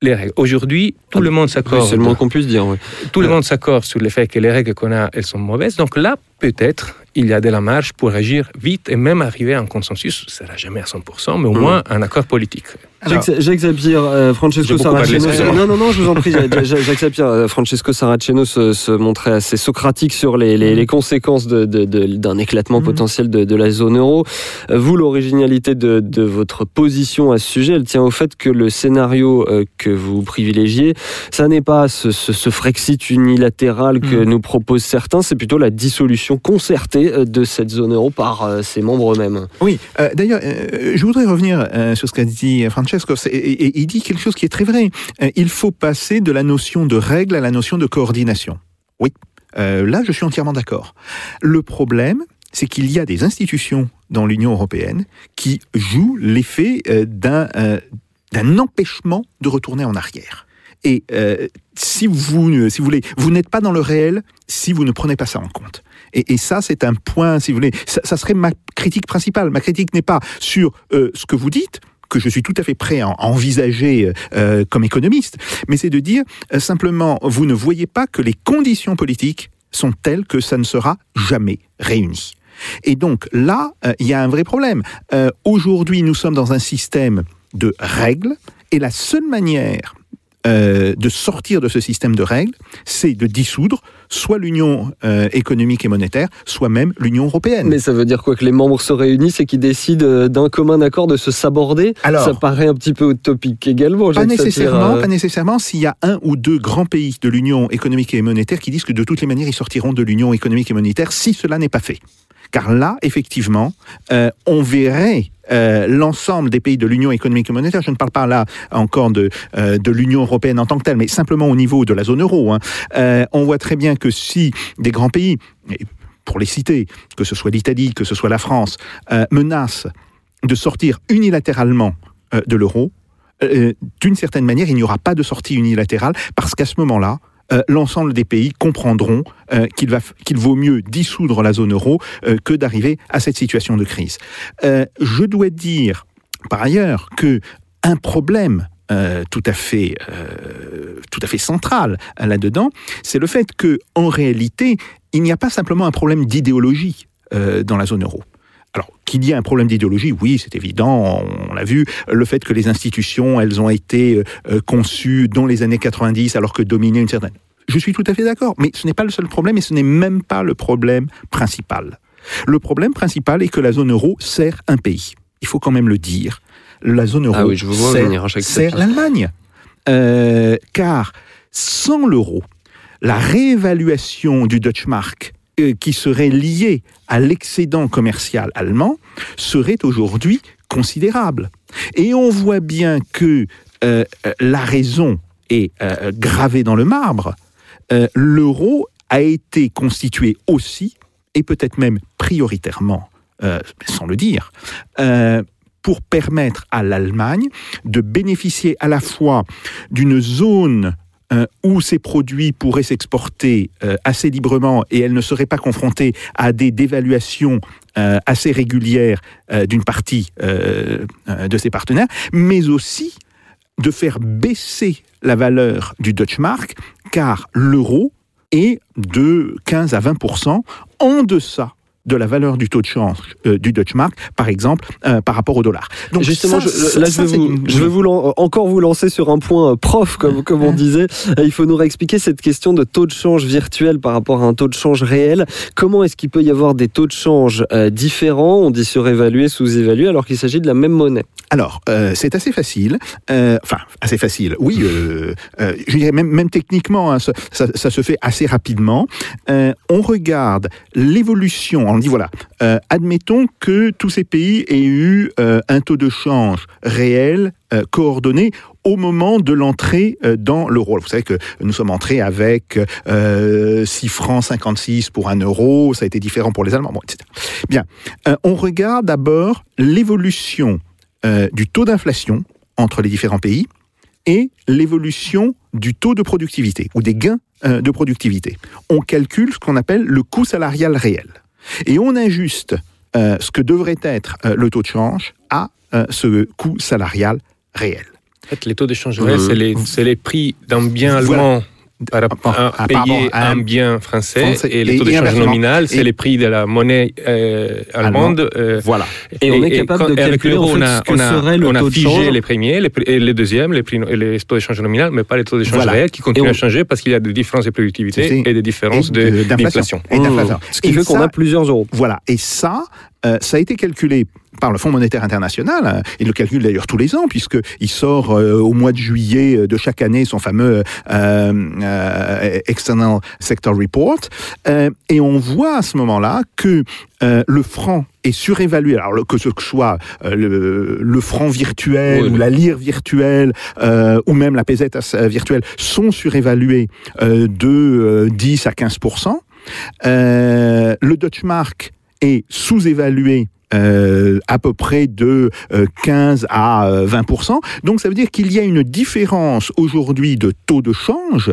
les règles. Aujourd'hui, tout le monde Oui, s'accorde. c'est le moins qu'on puisse dire. oui. Tout le monde s'accorde sur le fait que les règles qu'on a, elles sont mauvaises. Donc là, peut-être, il y a de la marge pour agir vite et même arriver à un consensus. Ce ne sera jamais à 100%, mais au Mm. moins un accord politique. Alors- Jacques euh, Francesco Saraceno. Non, non, non, je vous en prie, Jacques Zapier, euh, Francesco Saraceno se, se montrait assez socratique sur les, les, les conséquences de- de- de- d'un éclatement Mhm. potentiel de, la zone euro. Euh, Vous, l'originalité de, votre position à ce sujet, elle tient au fait que le scénario euh, que vous privilégiez, ça n'est pas ce, ce, ce Frexit unilatéral que Mhm. nous proposent certains, c'est plutôt la dissolution concertée de cette zone euro par ses membres eux-mêmes. Oui, d'ailleurs, je voudrais revenir sur ce qu'a dit Francesco. Il dit quelque chose qui est très vrai. Euh, il faut passer de la notion de règle à la notion de coordination. Oui, euh, là, je suis entièrement d'accord. Le problème, c'est qu'il y a des institutions dans l'Union européenne qui jouent l'effet euh, d'un d'un empêchement de retourner en arrière. Et si vous, si vous voulez, vous n'êtes pas dans le réel si vous ne prenez pas ça en compte. Et, ça, c'est un point, si vous voulez, ça, serait ma critique principale. Ma critique n'est pas sur ce que vous dites, que je suis tout à fait prêt à, envisager euh, comme économiste, mais c'est de dire euh, simplement, vous ne voyez pas que les conditions politiques sont telles que ça ne sera jamais réuni. Et donc là, euh, il y a un vrai problème. Euh, Aujourd'hui, nous sommes dans un système de règles, et la seule manière euh, de sortir de ce système de règles, c'est de dissoudre soit l'Union euh, économique et monétaire, soit même l'Union européenne. Mais ça veut dire quoi que les membres se réunissent et qu'ils décident euh, d'un commun accord de se saborder? Alors- Ça paraît un petit peu utopique également. Pas nécessairement, pas nécessairement s'il y a un ou deux grands pays de l'Union économique et monétaire qui disent que de toutes les manières ils sortiront de l'Union économique et monétaire si cela n'est pas fait. Car là, effectivement, euh, on verrait euh, l'ensemble des pays de l'Union économique et monétaire, je ne parle pas là encore de, euh, l'Union européenne en tant que telle, mais simplement au niveau de la zone euro, hein, on voit très bien que si des grands pays, pour les citer, que ce soit l'Italie, que ce soit la France, menacent de sortir unilatéralement de l'euro, d'une certaine manière, il n'y aura pas de sortie unilatérale parce qu'à ce moment-là, euh, l'ensemble des pays comprendront euh, qu'il va, qu'il vaut mieux dissoudre la zone euro euh, que d'arriver à cette situation de crise. Je dois dire, par ailleurs, que un problème tout à fait, central là-dedans, c'est le fait que, en réalité, il n'y a pas simplement un problème d'idéologie dans la zone euro. Alors, qu'il y ait un problème d'idéologie, oui, c'est évident, on, l'a vu, le fait que les institutions, elles ont été euh, conçues dans les années 90 alors que dominaient une certaine... Je suis tout à fait d'accord, mais ce n'est pas le seul problème et ce n'est même pas le problème principal. Le problème principal est que la zone euro sert un pays. Il faut quand même le dire. La zone euro Ah oui, je vous vois sert, l'Allemagne. Euh, car sans l'euro, la réévaluation du Deutsche Mark euh, qui serait liée à l'excédent commercial allemand serait aujourd'hui considérable. Et on voit bien que euh, euh, la raison est euh, gravée dans le marbre. Euh, L'euro a été constitué aussi, et peut-être même prioritairement, euh, sans le dire, euh, pour permettre à l'Allemagne de bénéficier à la fois d'une zone euh, où ces produits pourraient s'exporter euh, assez librement et elle ne serait pas confrontée à des dévaluations euh, assez régulières d'une partie de ses partenaires, mais aussi de faire baisser la valeur du Deutsche Mark, car l'euro est de 15 à 20% en deçà de la valeur du taux de change euh, du Deutsche Mark, par exemple, euh, par rapport au dollar. Donc Justement, ça, je, ça- là, je ça, vais, c'est vous, une- je vais vous lan- encore vous lancer sur un point euh, prof, comme, comme on disait. Euh, Il faut nous réexpliquer cette question de taux de change virtuel par rapport à un taux de change réel. Comment est-ce qu'il peut y avoir des taux de change euh, différents? On dit surévalués, sous-évalués, alors qu'il s'agit de la même monnaie. Alors, euh, c'est assez facile. Euh, Enfin, assez facile. Oui, euh, euh, je dirais même, même techniquement, hein, ça, ça- ça se fait assez rapidement. Euh, on regarde l'évolution. On dit voilà, euh, admettons que tous ces pays aient eu euh, un taux de change réel euh, coordonné au moment de l'entrée dans l'euro. Vous savez que nous sommes entrés avec euh, 6 francs 56 pour un euro, ça a été différent pour les Allemands, bon, etc. Bien, on regarde d'abord l'évolution du taux d'inflation entre les différents pays et l'évolution du taux de productivité ou des gains de productivité. On calcule ce qu'on appelle le coût salarial réel. Et on ajuste euh, ce que devrait être euh, le taux de change à euh, ce coût salarial réel. En fait, les taux d'échange réels, c'est les, prix d'un bien Voilà. Par rapport Ah, à payer un un bien français, français. et les Et- taux et d'échange nominal, c'est Et- les prix de la monnaie euh, allemande. euh, Voilà. Et on est capable quand- de et avec calculer, l'euro, en fait, on a, ce que on a- serait le on a taux de figé change. les premiers les, et les deuxièmes, les, prix, et les taux d'échange nominal, mais pas les taux d'échange Voilà. réels qui continuent Et on- à changer parce qu'il y a des différences de productivité et des différences Et de- de- d'inflation. Et d'inflation. Mmh. Ce qui Et fait qu'on a plusieurs euros. Voilà. Et ça, euh, ça a été calculé par le Fonds monétaire international. hein. Il le calcule d'ailleurs tous les ans, puisqu'il sort euh, au mois de juillet euh, de chaque année son fameux euh, euh, External Sector Report. Euh, et on voit à ce moment-là que euh, le franc est surévalué. Alors que ce soit euh, le, le franc virtuel Oui, ou la lire virtuelle euh, ou même la pesetas euh, virtuelle sont surévalués euh, de euh, 10 à 15% euh, le Deutschmark est sous-évalué euh, à peu près de euh, 15 à euh, 20%. Donc ça veut dire qu'il y a une différence aujourd'hui de taux de change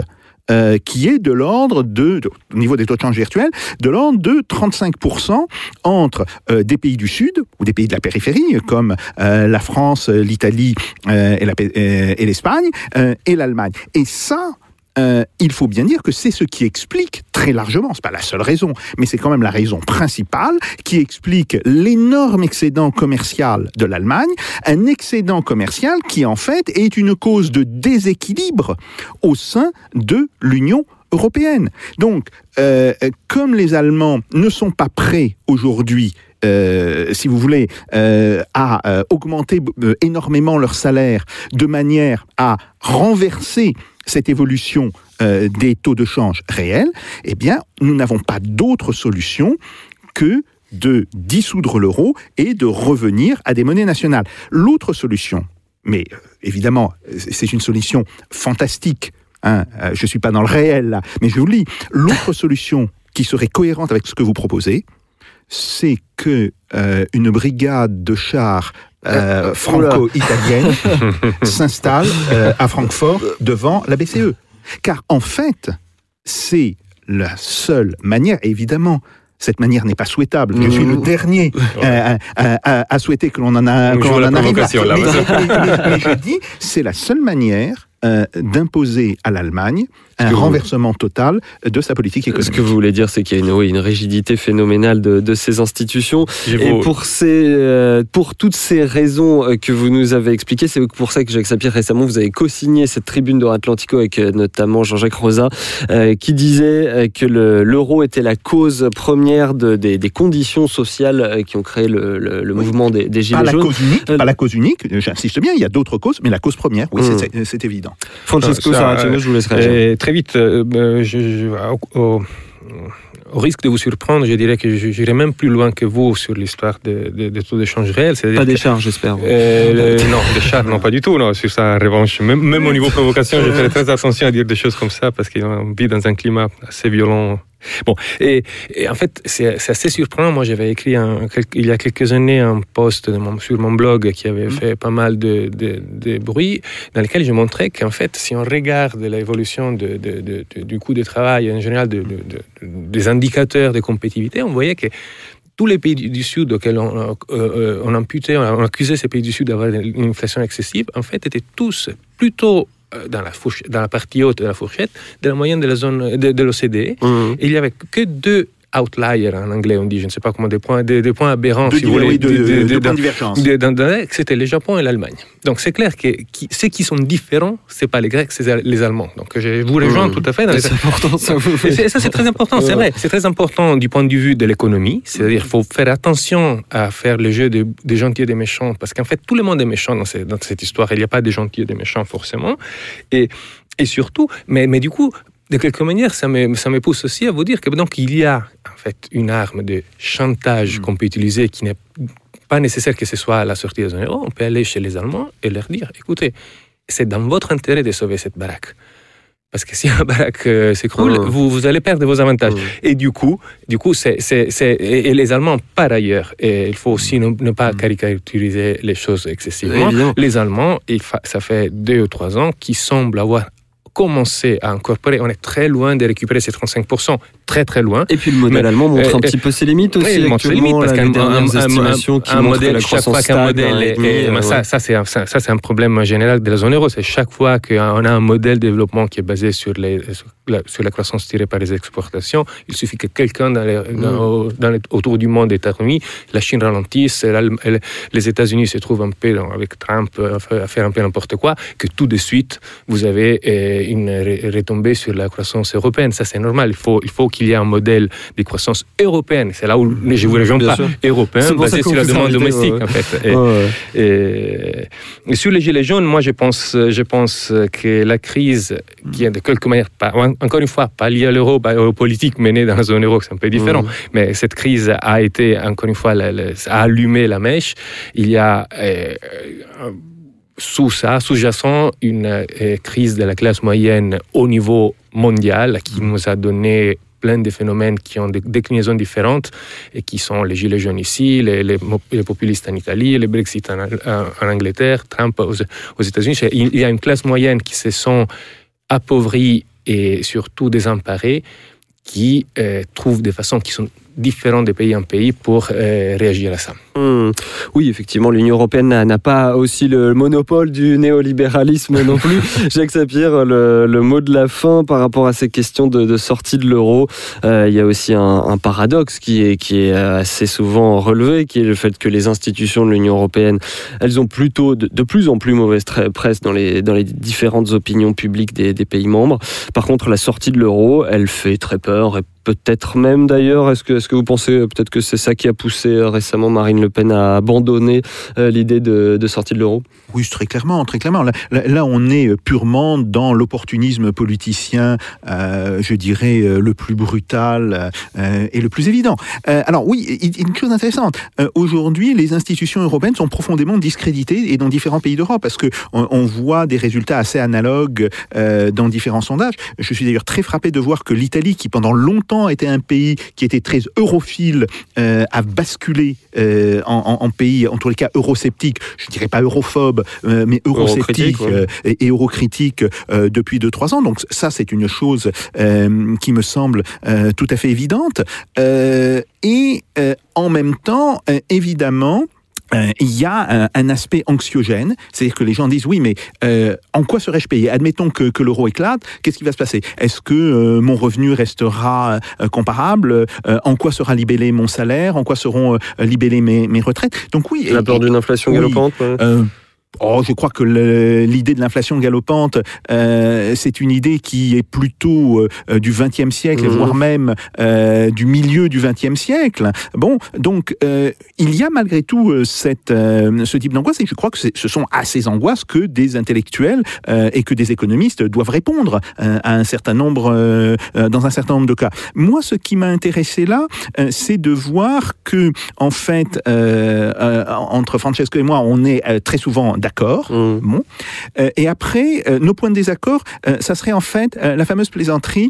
euh, qui est de l'ordre de, au niveau des taux de change virtuels, de l'ordre de 35% entre euh, des pays du Sud ou des pays de la périphérie, comme euh, la France, euh, l'Italie euh, et euh, l'Espagne, euh, et l'Allemagne. Et ça, euh, il faut bien dire que c'est ce qui explique très largement, c'est pas la seule raison, mais c'est quand même la raison principale qui explique l'énorme excédent commercial de l'Allemagne, un excédent commercial qui en fait est une cause de déséquilibre au sein de l'Union européenne. Donc, euh, comme les Allemands ne sont pas prêts aujourd'hui euh, si vous voulez, à augmenter énormément leur salaire de manière à renverser cette évolution euh, des taux de change réels, eh bien, nous n'avons pas d'autre solution que de dissoudre l'euro et de revenir à des monnaies nationales. L'autre solution, mais euh, évidemment, c'est une solution fantastique, hein, euh, je ne suis pas dans le réel là, mais je vous le dis, l'autre (laughs) solution qui serait cohérente avec ce que vous proposez, c'est que euh, une brigade de chars euh, franco-italienne (laughs) s'installe euh, à Francfort devant la BCE. Car en fait, c'est la seule manière, évidemment, cette manière n'est pas souhaitable. Je suis le dernier euh, à, à- à souhaiter que l'on en, a, que la en arrive là. provocation, là, Mais, vas-y. mais- mais je dis, c'est la seule manière euh, d'imposer à l'Allemagne un vous- renversement total de sa politique Ce économique. que vous voulez dire, c'est qu'il y a une, oui, une rigidité phénoménale de, de ces institutions. Et beau- pour, ces, euh, pour toutes ces raisons euh, que vous nous avez expliquées, c'est pour ça que Jacques Sapir récemment vous avez co-signé cette tribune de Atlantico avec notamment Jean-Jacques Rosa, euh, qui disait que le- l'euro était la cause première de- des, des conditions sociales qui ont créé le, le- le Oui. mouvement des, des Pas Gilets la jaunes. cause unique, Euh, pas la cause unique, j'insiste bien, il y a d'autres causes, mais la cause première, oui, c'est- c'est évident. Francesco Ça, Saraceno, je vous laisse réagir. Et très vite, euh, euh, je- je- au, risque de vous surprendre, je dirais que j'irai même plus loin que vous sur l'histoire des de, des taux d'échange réels. Pas des charges, j'espère. Euh, non, des chars, non, pas du tout. Non, sur sa revanche. Même, même au niveau provocation, je ferai très attention à dire des choses comme ça parce qu'on vit dans un climat assez violent. Bon, et, et en fait, c'est assez surprenant. Moi, j'avais écrit un- il y a quelques années un post de mon- sur mon blog qui avait fait pas mal de, de, de bruit, dans lequel je montrais qu'en fait, si on regarde l'évolution de, de- de- de- du coût du travail, en général, de- de- de- des indicateurs de compétitivité, on voyait que tous les pays du, Sud auxquels on, euh, euh, on imputait, on accusait ces pays du Sud d'avoir une inflation excessive, en fait, étaient tous plutôt dans la, fourche- dans la partie haute de la fourchette de la moyenne de la zone de, de l'OCDE. Mmh. Et il n'y avait que deux outliers en anglais, on dit, je ne sais pas comment, des points, des, des points aberrants, si vous voulez, de, points dans- c'était le Japon et l'Allemagne. Donc c'est clair que qui, ceux qui sont différents, c'est pas les Grecs, c'est les Allemands. Donc je vous rejoins Mmh. tout à fait. Dans les... C'est important, ça vous Et ça, c'est très important, c'est vrai. C'est très important du point de vue de l'économie. C'est-à-dire qu'il faut faire attention à faire le jeu des, des gentils et des méchants. Parce qu'en fait, tout le monde est méchant dans, ces- dans cette histoire. Il n'y a pas des gentils et des méchants, forcément. Et, et surtout, mais, mais du coup, de quelque manière, ça me, ça me pousse aussi à vous dire que donc il y a en fait une arme de chantage qu'on peut utiliser qui n'est pas nécessaire que ce soit à la sortie de la zone euro. On peut aller chez les Allemands et leur dire écoutez, c'est dans votre intérêt de sauver cette baraque. Parce que si un baraque euh, s'écroule, Mmh. vous, vous allez perdre vos avantages. Mmh. Et du coup, du coup c'est, et les Allemands, par ailleurs, et il faut aussi ne, ne pas caricaturiser les choses excessivement. Les Allemands, il fa- ça fait deux ou trois ans qu'ils semblent avoir commencé à incorporer. On est très loin de récupérer ces 35%, très très loin. Et puis le modèle Mais, allemand montre euh, un petit peu ses limites aussi Oui, il montre ses limites parce qu'un un- un- modèle, chaque fois qu'un modèle et euh, ça, c'est un, ça, un problème général de la zone euro. C'est chaque fois qu'on a un modèle de développement qui est basé sur, les, sur, la, sur la croissance tirée par les exportations, il suffit que quelqu'un dans les- Mm. dans- dans autour du monde est remis, la Chine ralentisse, elle- les États-Unis se trouvent un peu avec Trump euh, à faire un peu n'importe quoi, que tout de suite vous avez euh, une retombée sur la croissance européenne. Ça, c'est normal. Il faut, il faut qu'il y ait un modèle de croissance européenne. C'est là où je vous Bien pas. sûr. Européen, basé sur la demande domestique, ouais, en fait. Et- Ouais, ouais. et, et sur les gilets jaunes, moi je pense, je pense que la crise qui est de quelque manière, pas- encore une fois, pas liée à l'euro, aux politiques menées dans la zone euro, c'est un peu différent, Mhm. mais cette crise a été, encore une fois, la- la- a allumé la mèche. Il y a euh, sous ça, sous-jacent, une euh, crise de la classe moyenne au niveau mondial qui nous a donné plein de phénomènes qui ont des déclinaisons différentes et qui sont les gilets jaunes ici, les, les les populistes en Italie, le Brexit en, en- en Angleterre, Trump aux, aux États-Unis. Il y a une classe moyenne qui se sont appauvries et surtout désemparées qui euh, trouvent des façons qui sont différentes de pays en pays pour euh, réagir à ça. Hmm. Oui, effectivement, l'Union européenne n'a- pas aussi le monopole du néolibéralisme non plus. (laughs) Jacques Sapir, le, le mot de la fin par rapport à ces questions de, de sortie de l'euro, euh, il y a aussi un, un paradoxe qui est, qui est assez souvent relevé, qui est le fait que les institutions de l'Union européenne, elles ont plutôt de, de plus en plus mauvaise presse dans les, dans les différentes opinions publiques des, des pays membres. Par contre, la sortie de l'euro, elle fait très peur et peut-être même d'ailleurs, est-ce que, est-ce que vous pensez euh, peut-être que c'est ça qui a poussé euh, récemment Marine Le Pen à abandonner euh, l'idée de, de sortie de l'euro? Très clairement, très clairement. Là, on est purement dans l'opportunisme politicien, euh, je dirais, euh, le plus brutal euh, et le plus évident. Alors oui, il- il- une chose intéressante. Aujourd'hui, les institutions européennes sont profondément discréditées et dans différents pays d'Europe parce que on, on voit des résultats assez analogues dans différents sondages. Je suis d'ailleurs très frappé de voir que l'Italie, qui pendant longtemps était un pays qui était très europhile, a basculé en, en- pays, en tous les cas, eurosceptique. Je dirais pas europhobe, mais eurosceptique Eurocritique, ouais. euh, et, eurocritique euh, depuis 2-3 ans. Donc ça, c'est une chose euh, qui me semble euh, tout à fait évidente. Euh, et euh, en même temps, euh, évidemment, euh, il y a un, un aspect anxiogène, c'est-à-dire que les gens disent oui, mais euh, en quoi serais-je payé? Admettons que, que l'euro éclate, qu'est-ce qui va se passer? Est-ce que euh, mon revenu restera euh, comparable? Euh, En quoi sera libellé mon salaire? En quoi seront euh, libellées mes, mes retraites? Donc oui, La et- peur d'une inflation oui. galopante ouais. Oh, je crois que l'idée de l'inflation galopante, euh, c'est une idée qui est plutôt euh, du XXe siècle, Mhm. voire même euh, du milieu du XXe siècle. Bon, donc euh, il y a malgré tout cette, ce type d'angoisse, et je crois que ce sont à ces angoisses que des intellectuels et que des économistes doivent répondre à un certain nombre, dans un certain nombre de cas. Moi, ce qui m'a intéressé là, c'est de voir que, en fait, entre Francesco et moi, on est très souvent d'accord. Hmm. Bon. Euh, et après, euh, nos points de désaccord, euh, ça serait en fait la fameuse plaisanterie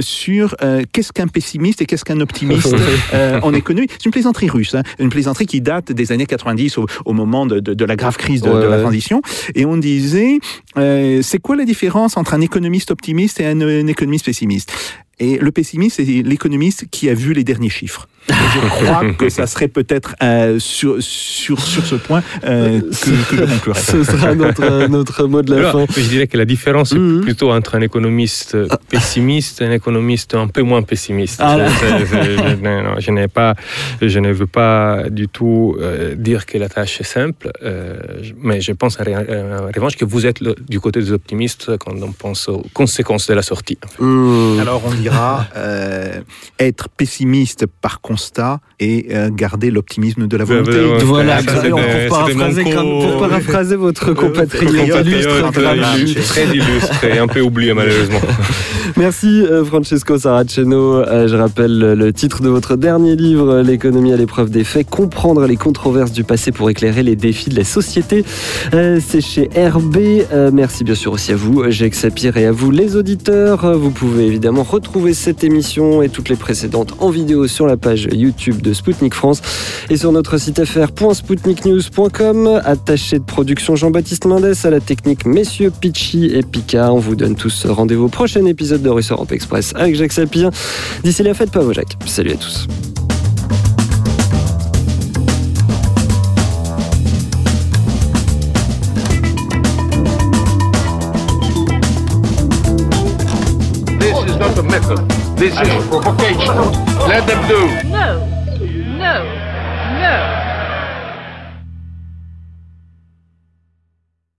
sur qu'est-ce qu'un pessimiste et qu'est-ce qu'un optimiste (laughs) en économie. C'est une plaisanterie russe, hein, une plaisanterie qui date des années 90 au, au moment de, de- de la grave crise de, Ouais, de la transition. Et on disait, c'est quoi la différence entre un économiste optimiste et un, un économiste pessimiste? Et le pessimiste, c'est l'économiste qui a vu les derniers chiffres. Je (laughs) crois que ça serait peut-être euh, sur, sur, sur ce point euh, que, que je conclurai. Ce sera notre, notre mot de la Alors, fin. je dirais que la différence est Mhm. plutôt entre un économiste pessimiste et un économiste un peu moins pessimiste. Ah. Je- je- je- non, non, je n'ai pas, je ne veux pas du tout euh, dire que la tâche est simple, euh, mais je pense en, revanche que vous êtes le- du côté des optimistes quand on pense aux conséquences de la sortie. Hmm. Alors on dira euh, être pessimiste par contre et euh, garder l'optimisme de la volonté. ouais, ouais. Voilà, Ça, pour, paraphraser, pour votre compatriote Compatriote, illustre très illustre, et un peu oublié malheureusement. (laughs) Merci euh, Francesco Saraceno. Euh, je rappelle le titre de votre dernier livre, L'économie à l'épreuve des faits, comprendre les controverses du passé pour éclairer les défis de la société. Euh, C'est chez RB. Euh, Merci bien sûr aussi à vous, Jacques Sapir, et à vous les auditeurs. Euh, Vous pouvez évidemment retrouver cette émission et toutes les précédentes en vidéo sur la page YouTube de Spoutnik France et sur notre site fr.spoutniknews.com. Attaché de production Jean-Baptiste Mendes, à la technique messieurs Pitchy et Picard. On vous donne tous rendez-vous au prochain épisode de Russe Europe Express avec Jacques Sapir. D'ici là, faites pas vos Jacques. Salut à tous. Let them do. No, no.